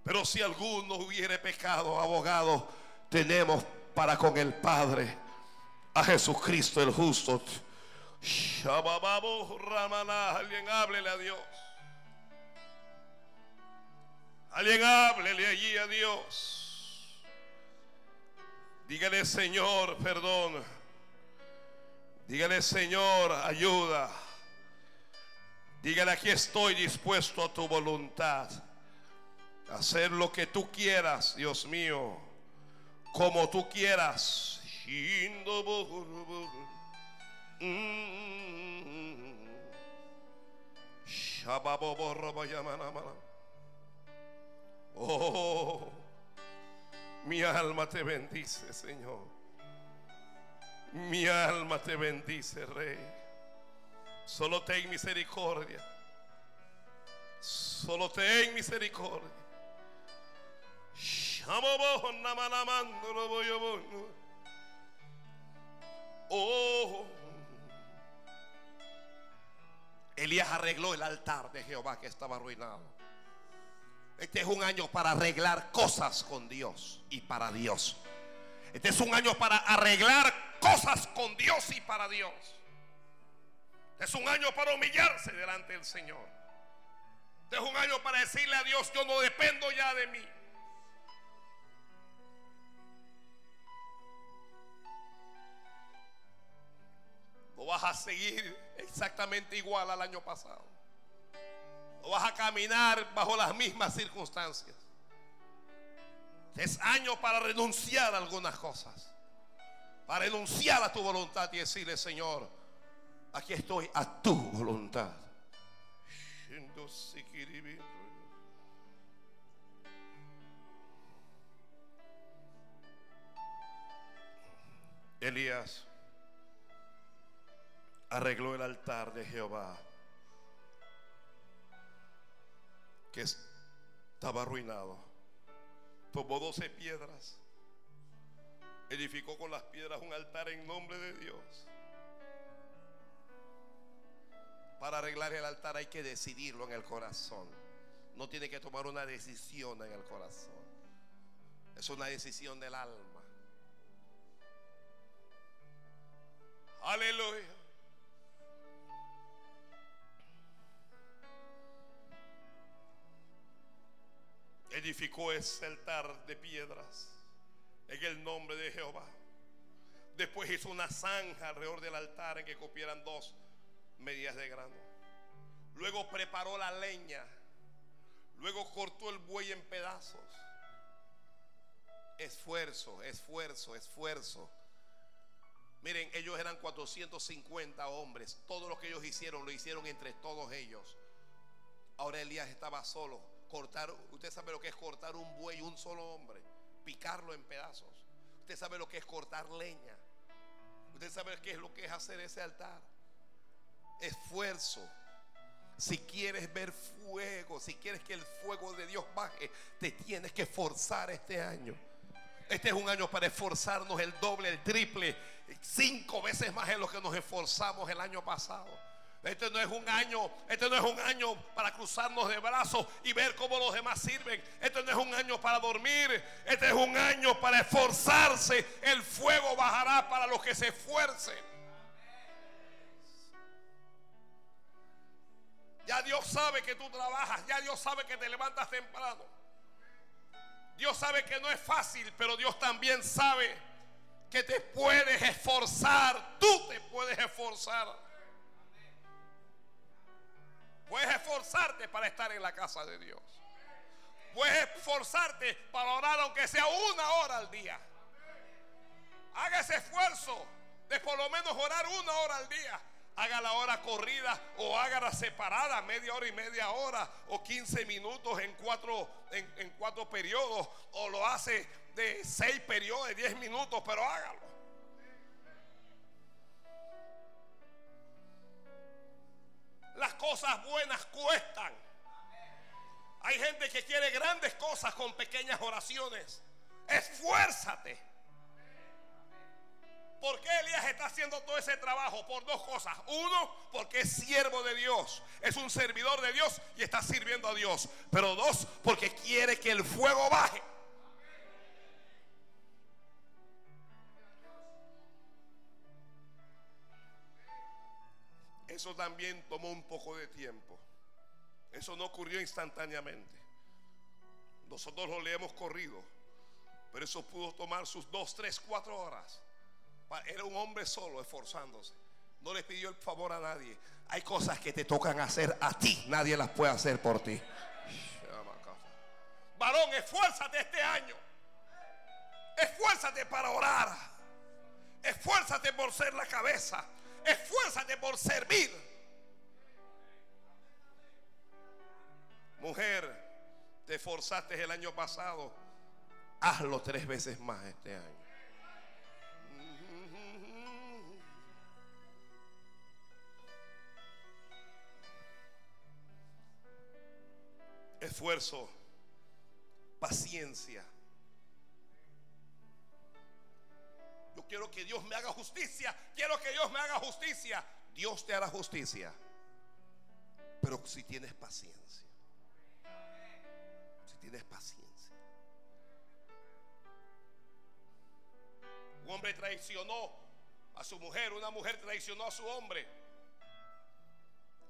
Pero si alguno hubiere pecado, abogado, tenemos para con el Padre a Jesucristo el justo. Alguien háblele a Dios. Alguien háblele allí a Dios. Dígale, Señor, perdón. Dígale, Señor, ayuda. Dígale, aquí estoy dispuesto a tu voluntad. Hacer lo que tú quieras, Dios mío. Como tú quieras. Oh, mi alma te bendice, Señor. Mi alma te bendice, Rey. Solo ten misericordia. Solo ten misericordia. Oh. Elías arregló el altar de Jehová que estaba arruinado. Este es un año para arreglar cosas con Dios y para Dios. Este es un año para arreglar cosas con Dios y para Dios. Este es un año para humillarse delante del Señor. Este es un año para decirle a Dios, yo no dependo ya de mí. No vas a seguir exactamente igual al año pasado. No vas a caminar bajo las mismas circunstancias. Es año para renunciar a algunas cosas. Para renunciar a tu voluntad y decirle, Señor, aquí estoy a tu voluntad. Elías arregló el altar de Jehová que estaba arruinado. Tomó doce piedras, edificó con las piedras un altar en nombre de Dios. Para arreglar el altar hay que decidirlo en el corazón. No tiene que tomar una decisión en el corazón. Es una decisión del alma. Aleluya. Edificó ese altar de piedras en el nombre de Jehová. Después hizo una zanja alrededor del altar en que cupieran dos medias de grano. Luego preparó la leña. Luego cortó el buey en pedazos. Esfuerzo, esfuerzo, esfuerzo. Miren, ellos eran 450 hombres. Todo lo que ellos hicieron lo hicieron entre todos ellos. Ahora Elías estaba solo cortar, usted sabe lo que es cortar un buey, un solo hombre, picarlo en pedazos. Usted sabe lo que es cortar leña. Usted sabe qué es lo que es hacer ese altar. Esfuerzo. Si quieres ver fuego, si quieres que el fuego de Dios baje, te tienes que esforzar este año. Este es un año para esforzarnos el doble, el triple, cinco veces más en lo que nos esforzamos el año pasado. Este no es un año, este no es un año para cruzarnos de brazos y ver cómo los demás sirven. Este no es un año para dormir, este es un año para esforzarse. El fuego bajará para los que se esfuercen. Ya Dios sabe que tú trabajas, ya Dios sabe que te levantas temprano. Dios sabe que no es fácil, pero Dios también sabe que te puedes esforzar. Tú te puedes esforzar. Puedes esforzarte para estar en la casa de Dios. Puedes esforzarte para orar aunque sea una hora al día. Haga ese esfuerzo de por lo menos orar una hora al día. Haga la hora corrida o haga la separada, media hora y media hora o 15 minutos en cuatro, en, en cuatro periodos. O lo hace de seis periodos, de 10 minutos, pero hágalo. Las cosas buenas cuestan. Hay gente que quiere grandes cosas con pequeñas oraciones. Esfuérzate. ¿Por qué Elías está haciendo todo ese trabajo? Por dos cosas. Uno, porque es siervo de Dios. Es un servidor de Dios y está sirviendo a Dios. Pero dos, porque quiere que el fuego baje. Eso también tomó un poco de tiempo. Eso no ocurrió instantáneamente. Nosotros lo le hemos corrido. Pero eso pudo tomar sus dos, tres, cuatro horas. Era un hombre solo esforzándose. No le pidió el favor a nadie. Hay cosas que te tocan hacer a ti. Nadie las puede hacer por ti. Varón, esfuérzate este año. Esfuérzate para orar. Esfuérzate por ser la cabeza. Esfuérzate por servir. Mujer, te esforzaste el año pasado. Hazlo tres veces más este año. Esfuerzo paciencia. Yo quiero que Dios me haga justicia. Quiero que Dios me haga justicia. Dios te hará justicia. Pero si tienes paciencia. Si tienes paciencia. Un hombre traicionó a su mujer. Una mujer traicionó a su hombre.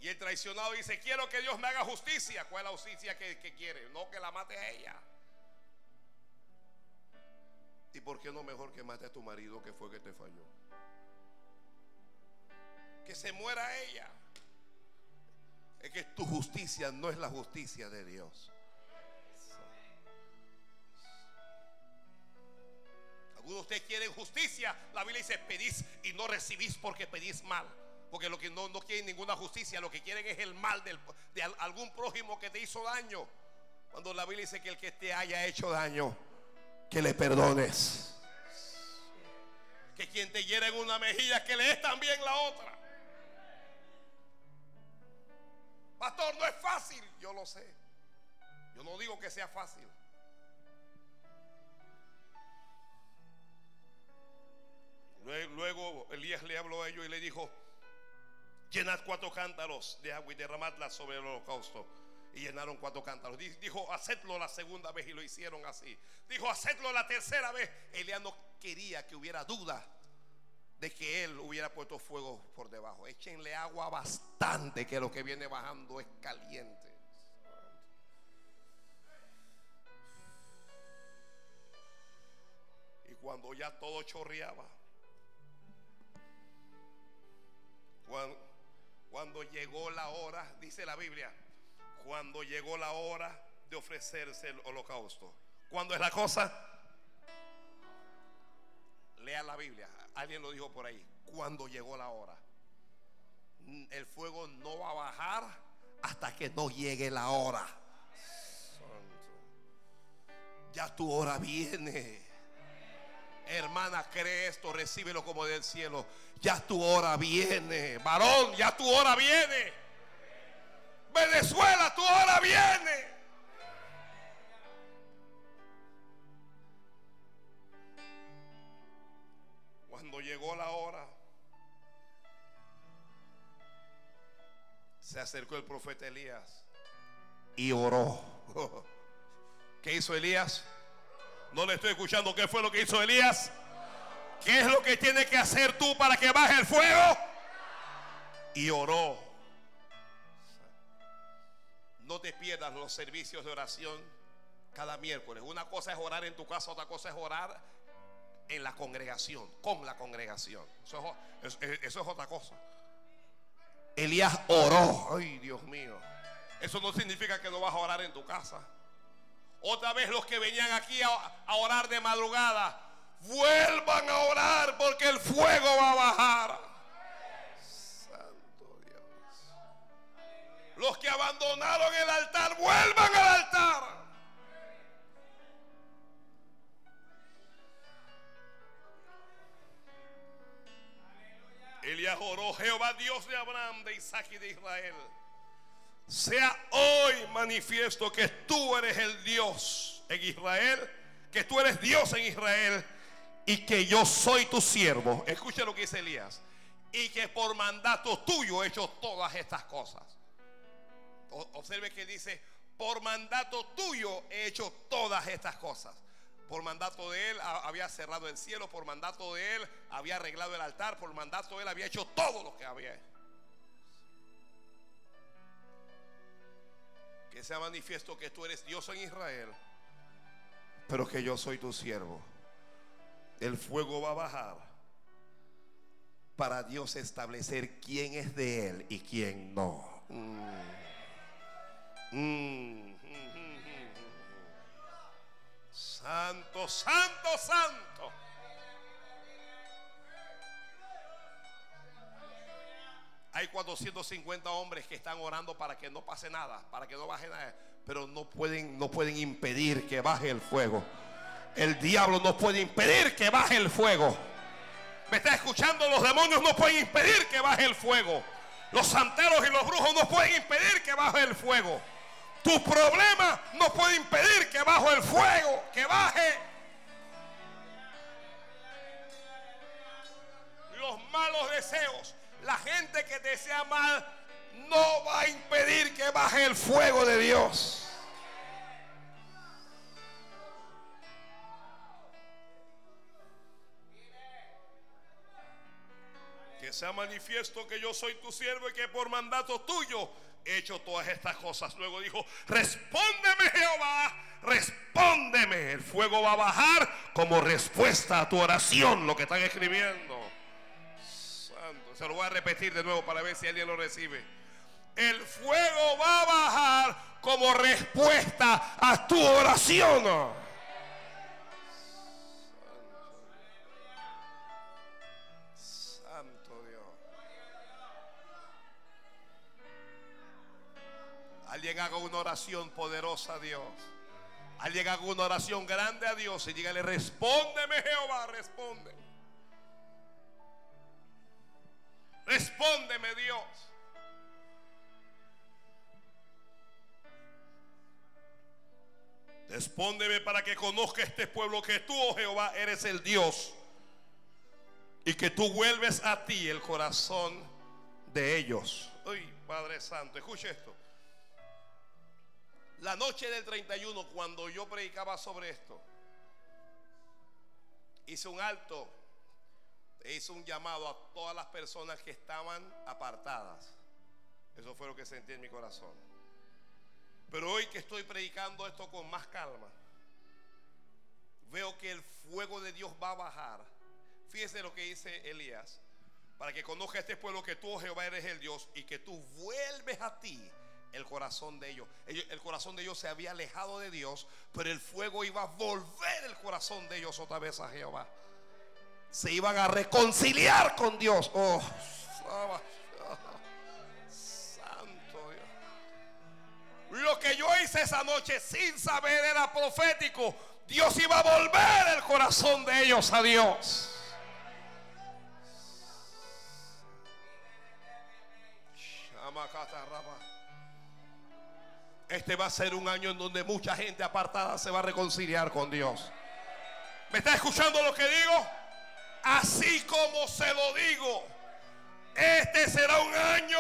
Y el traicionado dice, quiero que Dios me haga justicia. ¿Cuál es la justicia que, quiere? No que la mate a ella. ¿Y por qué no mejor que mate a tu marido que fue que te falló? Que se muera ella. Es que tu justicia no es la justicia de Dios. Algunos de ustedes quieren justicia. La Biblia dice, pedís y no recibís porque pedís mal. Porque lo que no, no quieren ninguna justicia, lo que quieren es el mal de al- algún prójimo que te hizo daño. Cuando la Biblia dice que el que te haya hecho daño, que le perdones. Que quien te hiera en una mejilla, que le des también la otra. Pastor, no es fácil. Yo lo sé. Yo no digo que sea fácil. Lue- Luego Elías le habló a ellos y le dijo, llenad cuatro cántaros de agua y derramadla sobre el holocausto. Y llenaron cuatro cántaros. Di- Dijo, hacedlo la segunda vez y lo hicieron así. Dijo, hacedlo la tercera vez. Elías no quería que hubiera duda de que él hubiera puesto fuego por debajo. Échenle agua bastante que lo que viene bajando es caliente. Y cuando ya todo chorreaba, cuando, cuando llegó la hora, dice la Biblia, cuando llegó la hora de ofrecerse el holocausto. ¿Cuándo es la cosa? Lea la Biblia. Alguien lo dijo por ahí. Cuando llegó la hora. El fuego no va a bajar hasta que no llegue la hora. Ya tu hora viene. Hermana, cree esto, recíbelo como del cielo. Ya tu hora viene. Varón, ya tu hora viene. Venezuela, tu hora viene. Cuando llegó la hora, se acercó el profeta Elías y oró. *laughs* ¿Qué hizo Elías? No le estoy escuchando. ¿Qué fue lo que hizo Elías? ¿Qué es lo que tiene que hacer tú para que baje el fuego? Y oró. No te pierdas los servicios de oración cada miércoles. Una cosa es orar en tu casa, otra cosa es orar en la congregación, con la congregación. Eso es, otra cosa. Elías oró. Ay, Dios mío. Eso no significa que no vas a orar en tu casa. Otra vez los que venían aquí a, a orar de madrugada, vuelvan a orar porque el fuego va a bajar. Los que abandonaron el altar, vuelvan al altar. Elías oró, Jehová Dios de Abraham, de Isaac y de Israel. Sea hoy manifiesto que tú eres el Dios en Israel, que tú eres Dios en Israel y que yo soy tu siervo. Escucha lo que dice Elías. Y que por mandato tuyo he hecho todas estas cosas. Observe que dice, por mandato tuyo he hecho todas estas cosas. Por mandato de él había cerrado el cielo, por mandato de él había arreglado el altar, por mandato de él había hecho todo lo que había. Que sea manifiesto que tú eres Dios en Israel, pero que yo soy tu siervo. El fuego va a bajar para Dios establecer quién es de él y quién no. Mm. Santo, santo, santo. Hay 450 hombres que están orando para que no pase nada, para que no baje nada, pero no pueden, no pueden impedir que baje el fuego. El diablo no puede impedir que baje el fuego. ¿Me está escuchando? Los demonios no pueden impedir que baje el fuego. Los santeros y los brujos no pueden impedir que baje el fuego. Tu problema no puede impedir que bajo el fuego, que baje. Los malos deseos, la gente que desea mal, no va a impedir que baje el fuego de Dios. Que sea manifiesto que yo soy tu siervo y que por mandato tuyo he hecho todas estas cosas. Luego dijo, respóndeme Jehová, respóndeme. El fuego va a bajar como respuesta a tu oración, lo que están escribiendo. Santo, se lo voy a repetir de nuevo para ver si alguien lo recibe. El fuego va a bajar como respuesta a tu oración. Alguien haga una oración poderosa a Dios. Alguien haga una oración grande a Dios y dígale, respóndeme Jehová, responde. Respóndeme Dios. Respóndeme para que conozca este pueblo que tú, oh Jehová, eres el Dios. Y que tú vuelves a ti el corazón de ellos. Uy, Padre Santo, escuche esto. La noche del 31, cuando yo predicaba sobre esto, hice un alto, hice un llamado a todas las personas que estaban apartadas. Eso fue lo que sentí en mi corazón. Pero hoy que estoy predicando esto con más calma, veo que el fuego de Dios va a bajar. Fíjese lo que dice Elías, para que conozca este pueblo que tú, oh Jehová, eres el Dios y que tú vuelves a ti el corazón de ellos. El corazón de ellos se había alejado de Dios, pero el fuego iba a volver el corazón de ellos otra vez a Jehová. Se iban a reconciliar con Dios. Oh, santo Dios. Lo que yo hice esa noche sin saber era profético. Dios iba a volver el corazón de ellos a Dios. Este va a ser un año en donde mucha gente apartada se va a reconciliar con Dios. ¿Me está escuchando lo que digo? Así como se lo digo, este será un año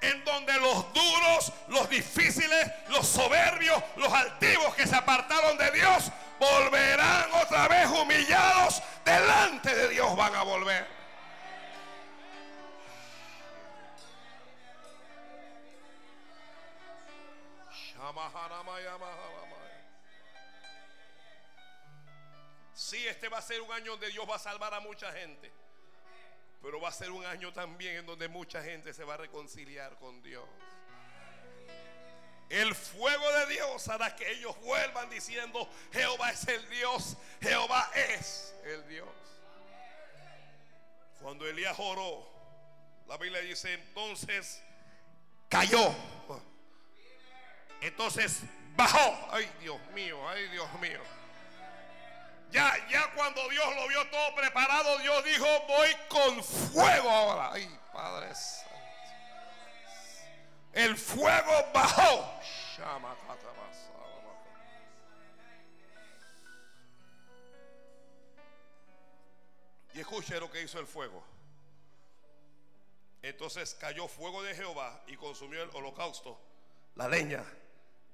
en donde los duros, los difíciles, los soberbios, los altivos que se apartaron de Dios, volverán otra vez humillados delante de Dios, van a volver. Sí, este va a ser un año donde Dios va a salvar a mucha gente. Pero va a ser un año también en donde mucha gente se va a reconciliar con Dios. El fuego de Dios hará que ellos vuelvan diciendo, Jehová es el Dios, Jehová es el Dios. Cuando Elías oró, la Biblia dice, entonces cayó. Entonces bajó. Ay, Dios mío, ay, Dios mío. Ya, ya cuando Dios lo vio todo preparado, Dios dijo, voy con fuego ahora. Ay, Padre Santo. El fuego bajó. Y escuche lo que hizo el fuego. Entonces cayó fuego de Jehová y consumió el holocausto, la leña,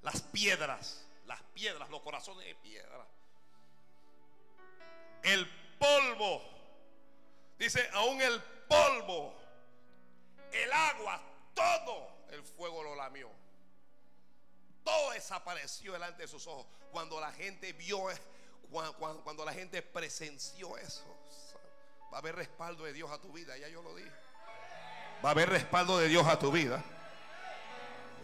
las piedras, las piedras, los corazones de piedra. El polvo, dice, aún el polvo, el agua, todo el fuego lo lamió. Todo desapareció delante de sus ojos. Cuando la gente vio, cuando, la gente presenció eso, va a haber respaldo de Dios a tu vida. Ya yo lo dije. Va a haber respaldo de Dios a tu vida.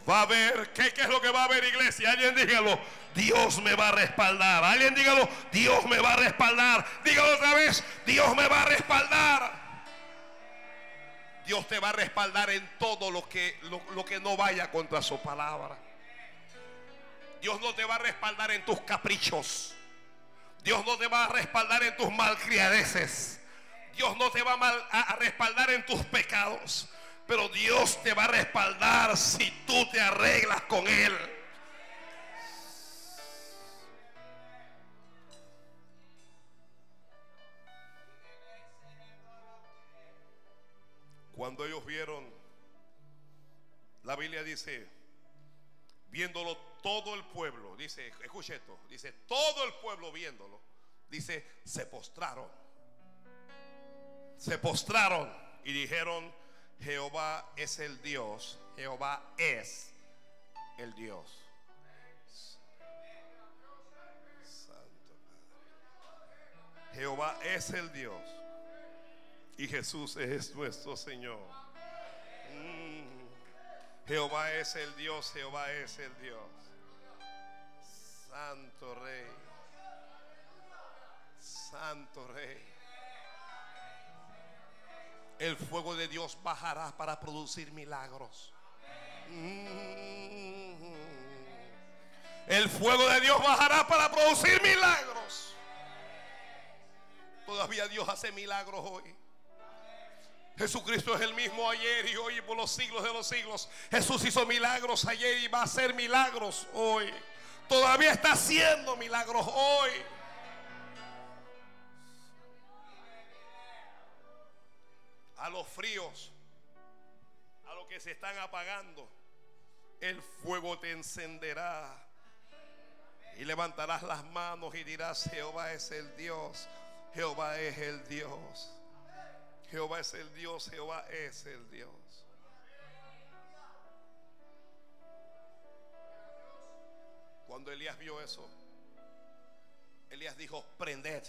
Va a haber, ¿qué, ¿qué, es lo que va a haber, iglesia? Alguien dígalo, Dios me va a respaldar. Alguien dígalo, Dios me va a respaldar. Dígalo otra vez, Dios me va a respaldar. Dios te va a respaldar en todo lo que, lo que no vaya contra su palabra. Dios no te va a respaldar en tus caprichos. Dios no te va a respaldar en tus malcriadeces. Dios no te va a, mal, a respaldar en tus pecados pero Dios te va a respaldar si tú te arreglas con Él. Cuando ellos vieron, la Biblia dice, viéndolo todo el pueblo, dice, escuche esto, dice, todo el pueblo viéndolo, dice, se postraron, se postraron y dijeron, Jehová es el Dios, Jehová es el Dios. Santo Padre. Jehová es el Dios y Jesús es nuestro Señor. Mm. Jehová es el Dios, Jehová es el Dios. Santo Rey. Santo Rey. El fuego de Dios bajará para producir milagros. Mm. El fuego de Dios bajará para producir milagros. Todavía Dios hace milagros hoy. Jesucristo es el mismo ayer y hoy por los siglos de los siglos. Jesús hizo milagros ayer y va a hacer milagros hoy. Todavía está haciendo milagros hoy. A los fríos, a los que se están apagando, el fuego te encenderá. Y levantarás las manos y dirás, Jehová es el Dios, Jehová es el Dios. Jehová es el Dios, Jehová es el Dios. Cuando Elías vio eso, Elías dijo, prended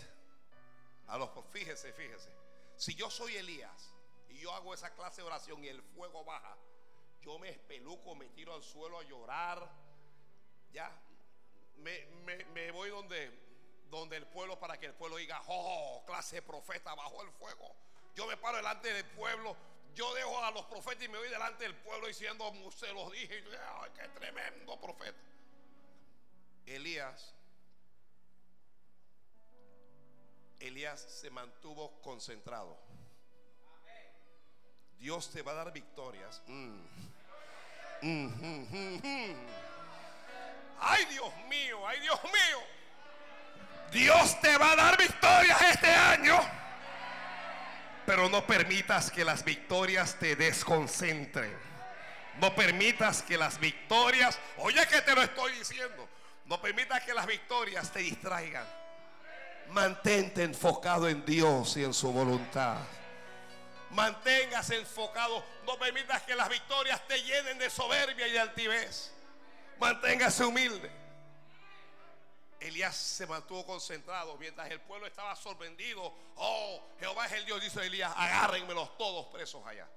a los... Fíjese, fíjese. Si yo soy Elías y yo hago esa clase de oración y el fuego baja, yo me espeluco, me tiro al suelo a llorar. Ya, me, me voy donde, donde el pueblo para que el pueblo diga, oh, clase profeta bajo el fuego. Yo me paro delante del pueblo. Yo dejo a los profetas y me voy delante del pueblo diciendo, se los dije. Ay, qué tremendo profeta. Elías, Elías se mantuvo concentrado. Dios te va a dar victorias. Mm. Mm, mm, ay Dios mío, ay Dios mío. Dios te va a dar victorias este año. Pero no permitas que las victorias te desconcentren. No permitas que las victorias, oye que te lo estoy diciendo, no permitas que las victorias te distraigan. Mantente enfocado en Dios y en su voluntad. Manténgase enfocado. No permitas que las victorias te llenen de soberbia y de altivez. Manténgase humilde. Elías se mantuvo concentrado mientras el pueblo estaba sorprendido. Oh, Jehová es el Dios, dice Elías, agárrenmelos todos presos allá.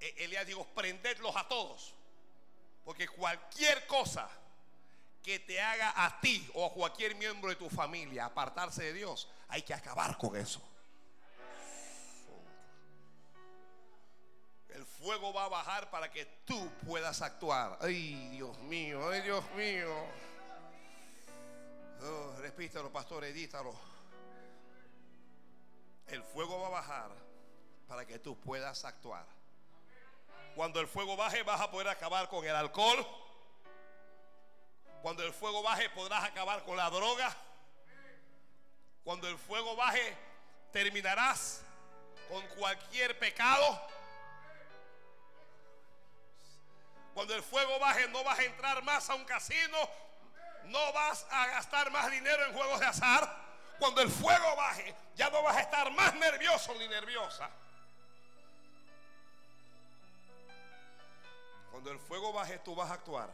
E-, Elías dijo, prendedlos a todos. Porque cualquier cosa que te haga a ti o a cualquier miembro de tu familia apartarse de Dios, hay que acabar con eso. El fuego va a bajar para que tú puedas actuar. Ay, Dios mío, ay, Dios mío. Oh, repítalo, pastor, edítalo. El fuego va a bajar para que tú puedas actuar. Cuando el fuego baje, vas a poder acabar con el alcohol. Cuando el fuego baje, podrás acabar con la droga. Cuando el fuego baje, terminarás con cualquier pecado. Cuando el fuego baje no vas a entrar más a un casino, no vas a gastar más dinero en juegos de azar. Cuando el fuego baje, ya no vas a estar más nervioso ni nerviosa. Cuando el fuego baje, tú vas a actuar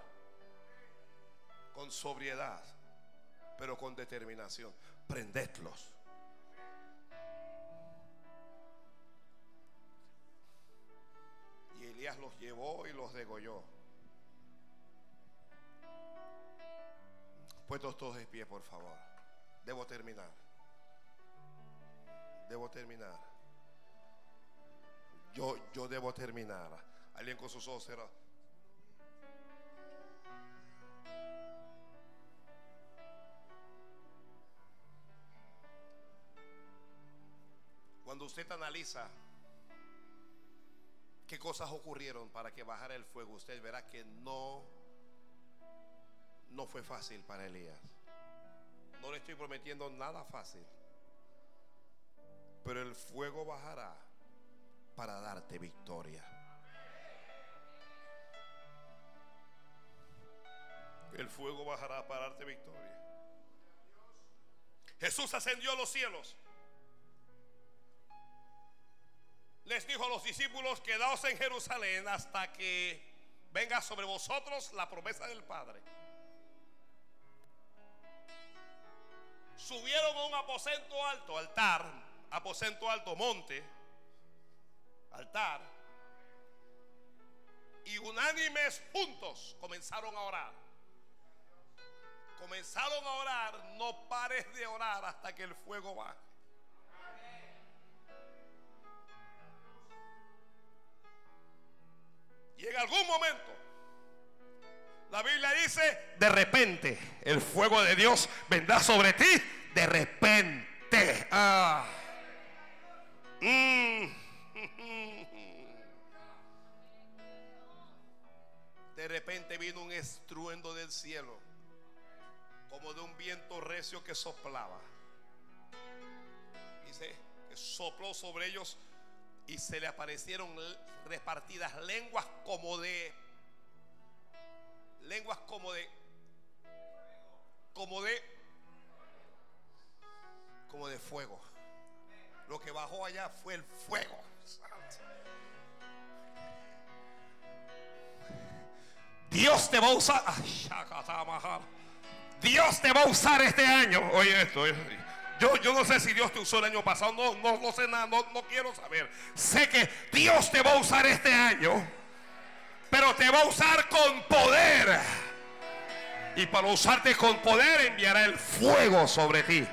con sobriedad, pero con determinación. Prendedlos. Y Elías los llevó y los degolló. Puestos todos de pie, por favor. Debo terminar. Debo terminar. Yo, yo debo terminar. Alguien con sus ojos cerrados. Usted analiza qué cosas ocurrieron para que bajara el fuego, usted verá que no no fue fácil para Elías. No le estoy prometiendo nada fácil. pero el fuego bajará para darte victoria. El fuego bajará para darte victoria. Jesús ascendió a los cielos. Les dijo a los discípulos, quedaos en Jerusalén hasta que venga sobre vosotros la promesa del Padre. Subieron a un aposento alto, altar, aposento alto, monte, altar. Y unánimes juntos comenzaron a orar. Comenzaron a orar, no pares de orar hasta que el fuego baje. Y en algún momento, la Biblia dice, de repente, el fuego de Dios vendrá sobre ti, de repente. Ah. Mm. *laughs* De repente vino un estruendo del cielo, como de un viento recio que soplaba. Dice que sopló sobre ellos y se le aparecieron repartidas lenguas como de lenguas como de como de como de fuego. Lo que bajó allá fue el fuego. Dios te va a usar. Dios te va a usar este año. Oye esto. Yo, no sé si Dios te usó el año pasado. No, no, no sé nada. No, no quiero saber. Sé que Dios te va a usar este año. Pero te va a usar con poder. Y para usarte con poder enviará el fuego sobre ti.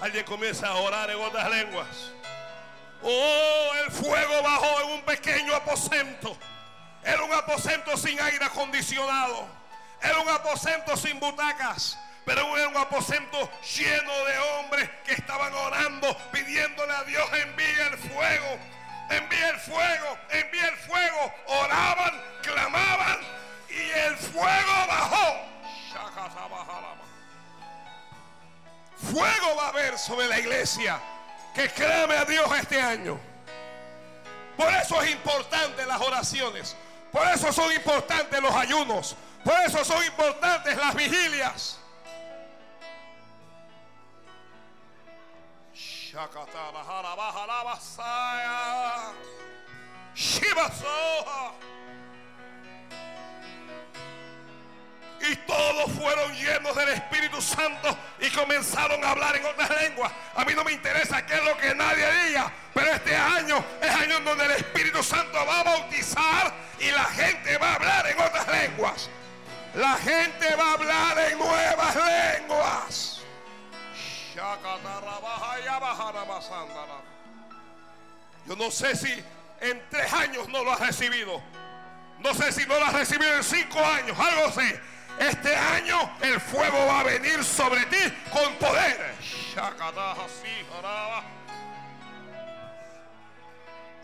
Alguien comienza a orar en otras lenguas. Oh, el fuego bajó en un pequeño aposento. Era un aposento sin aire acondicionado. Era un aposento sin butacas. Pero era un aposento lleno de hombres que estaban orando, pidiéndole a Dios envíe el fuego. Envíe el fuego, envíe el fuego. Oraban, clamaban y el fuego bajó. Fuego va a haber sobre la iglesia que clame a Dios este año. Por eso es importante las oraciones. Por eso son importantes los ayunos. Por eso son importantes las vigilias. Y todos fueron llenos del Espíritu Santo y comenzaron a hablar en otras lenguas. A mí no me interesa qué es lo que nadie diga, pero este año es año en donde el Espíritu Santo va a bautizar y la gente va a hablar en otras lenguas. La gente va a hablar en nuevas lenguas. Yo no sé si en tres años no lo has recibido. No sé si no lo has recibido en cinco años. Algo sé. Este año el fuego va a venir sobre ti con poder.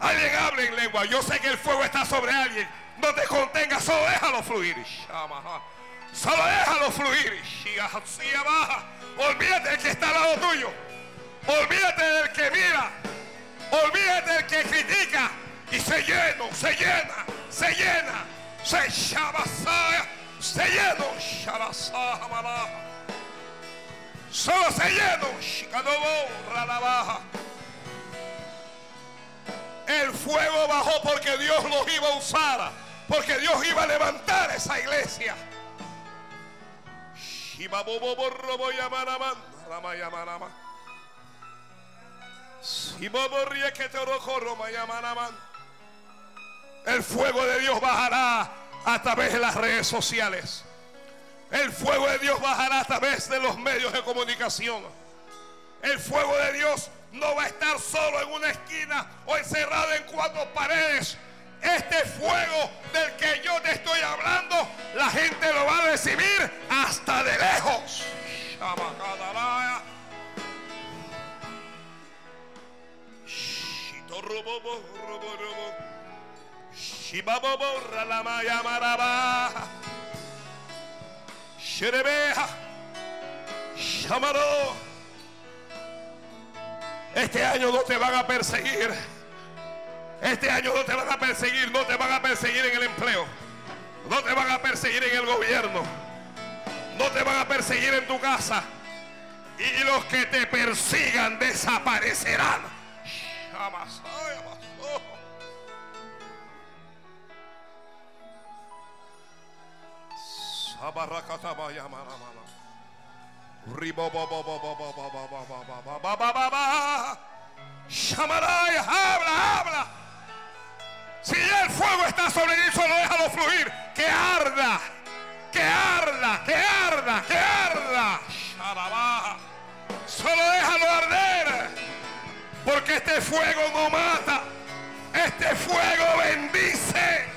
Alguien hable en lengua. Yo sé que el fuego está sobre alguien. No te contengas, solo déjalo fluir. Solo déjalo fluir. Olvídate del que está al lado tuyo. Olvídate del que mira. Olvídate del que critica. Y se llena, se llena, se llena. Se shabasaya se llenó. Solo se llenó. El fuego bajó porque Dios los iba a usar. Porque Dios iba a levantar esa iglesia. El fuego de Dios bajará a través de las redes sociales. El fuego de Dios bajará a través de los medios de comunicación. El fuego de Dios no va a estar solo en una esquina o encerrado en cuatro paredes. Este fuego del que yo te estoy hablando, la gente lo va a recibir hasta de lejos. Y Shibaboborra la maya maraba. Sherebeja. Shamaró. Este año no te van a perseguir. Este año no te van a perseguir. No te van a perseguir en el empleo. No te van a perseguir en el gobierno. No te van a perseguir en tu casa. Y los que te persigan desaparecerán. Shamalai, habla, habla. Si el fuego está sobre ti, solo déjalo fluir. Que arda, que arda, que arda, que arda. Shalabaja. Solo déjalo arder. Porque este fuego no mata. Este fuego bendice.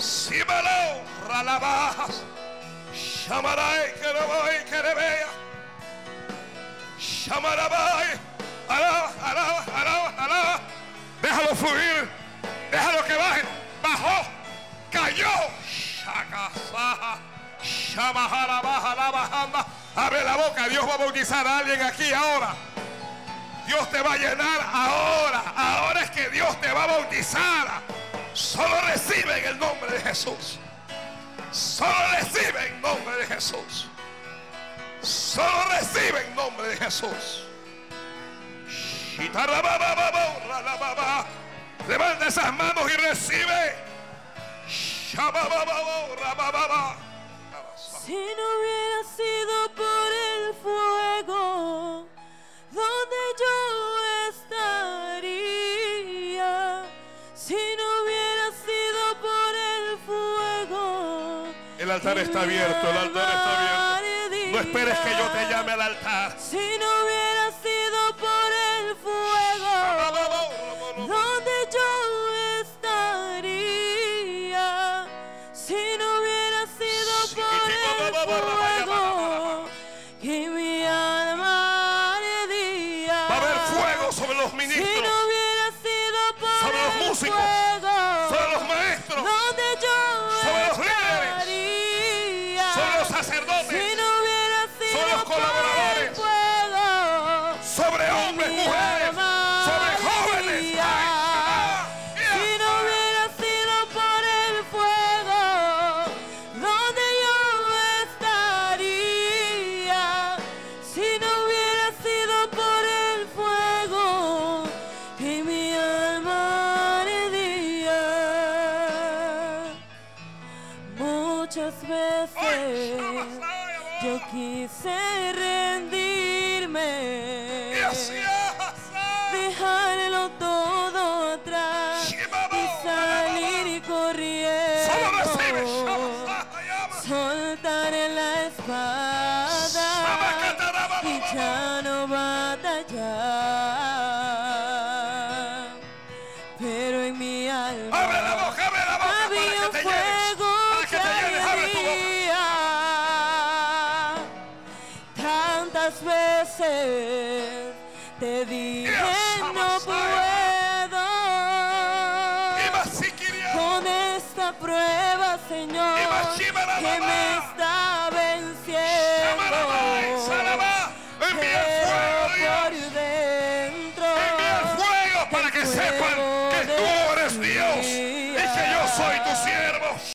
Sha, shere, aloha. Símalo, ralabajas. Shamarai, kerebai, kerebea. Shamarabai. Alaba, alaba, alaba, alaba. Déjalo fluir. Déjalo que baje. Bajó. Cayó. Shakasaha. Shamaharabaja, labajamba. Abre la boca. Dios va a bautizar a alguien aquí ahora. Dios te va a llenar ahora. Ahora es que Dios te va a bautizar. Solo recibe en el nombre de Jesús. Solo recibe en nombre de Jesús. Solo recibe en nombre de Jesús. Levanta esas manos y recibe. Si no hubiera sido por el fuego, altar está abierto, el altar está abierto. No esperes que yo te llame al altar. chemist.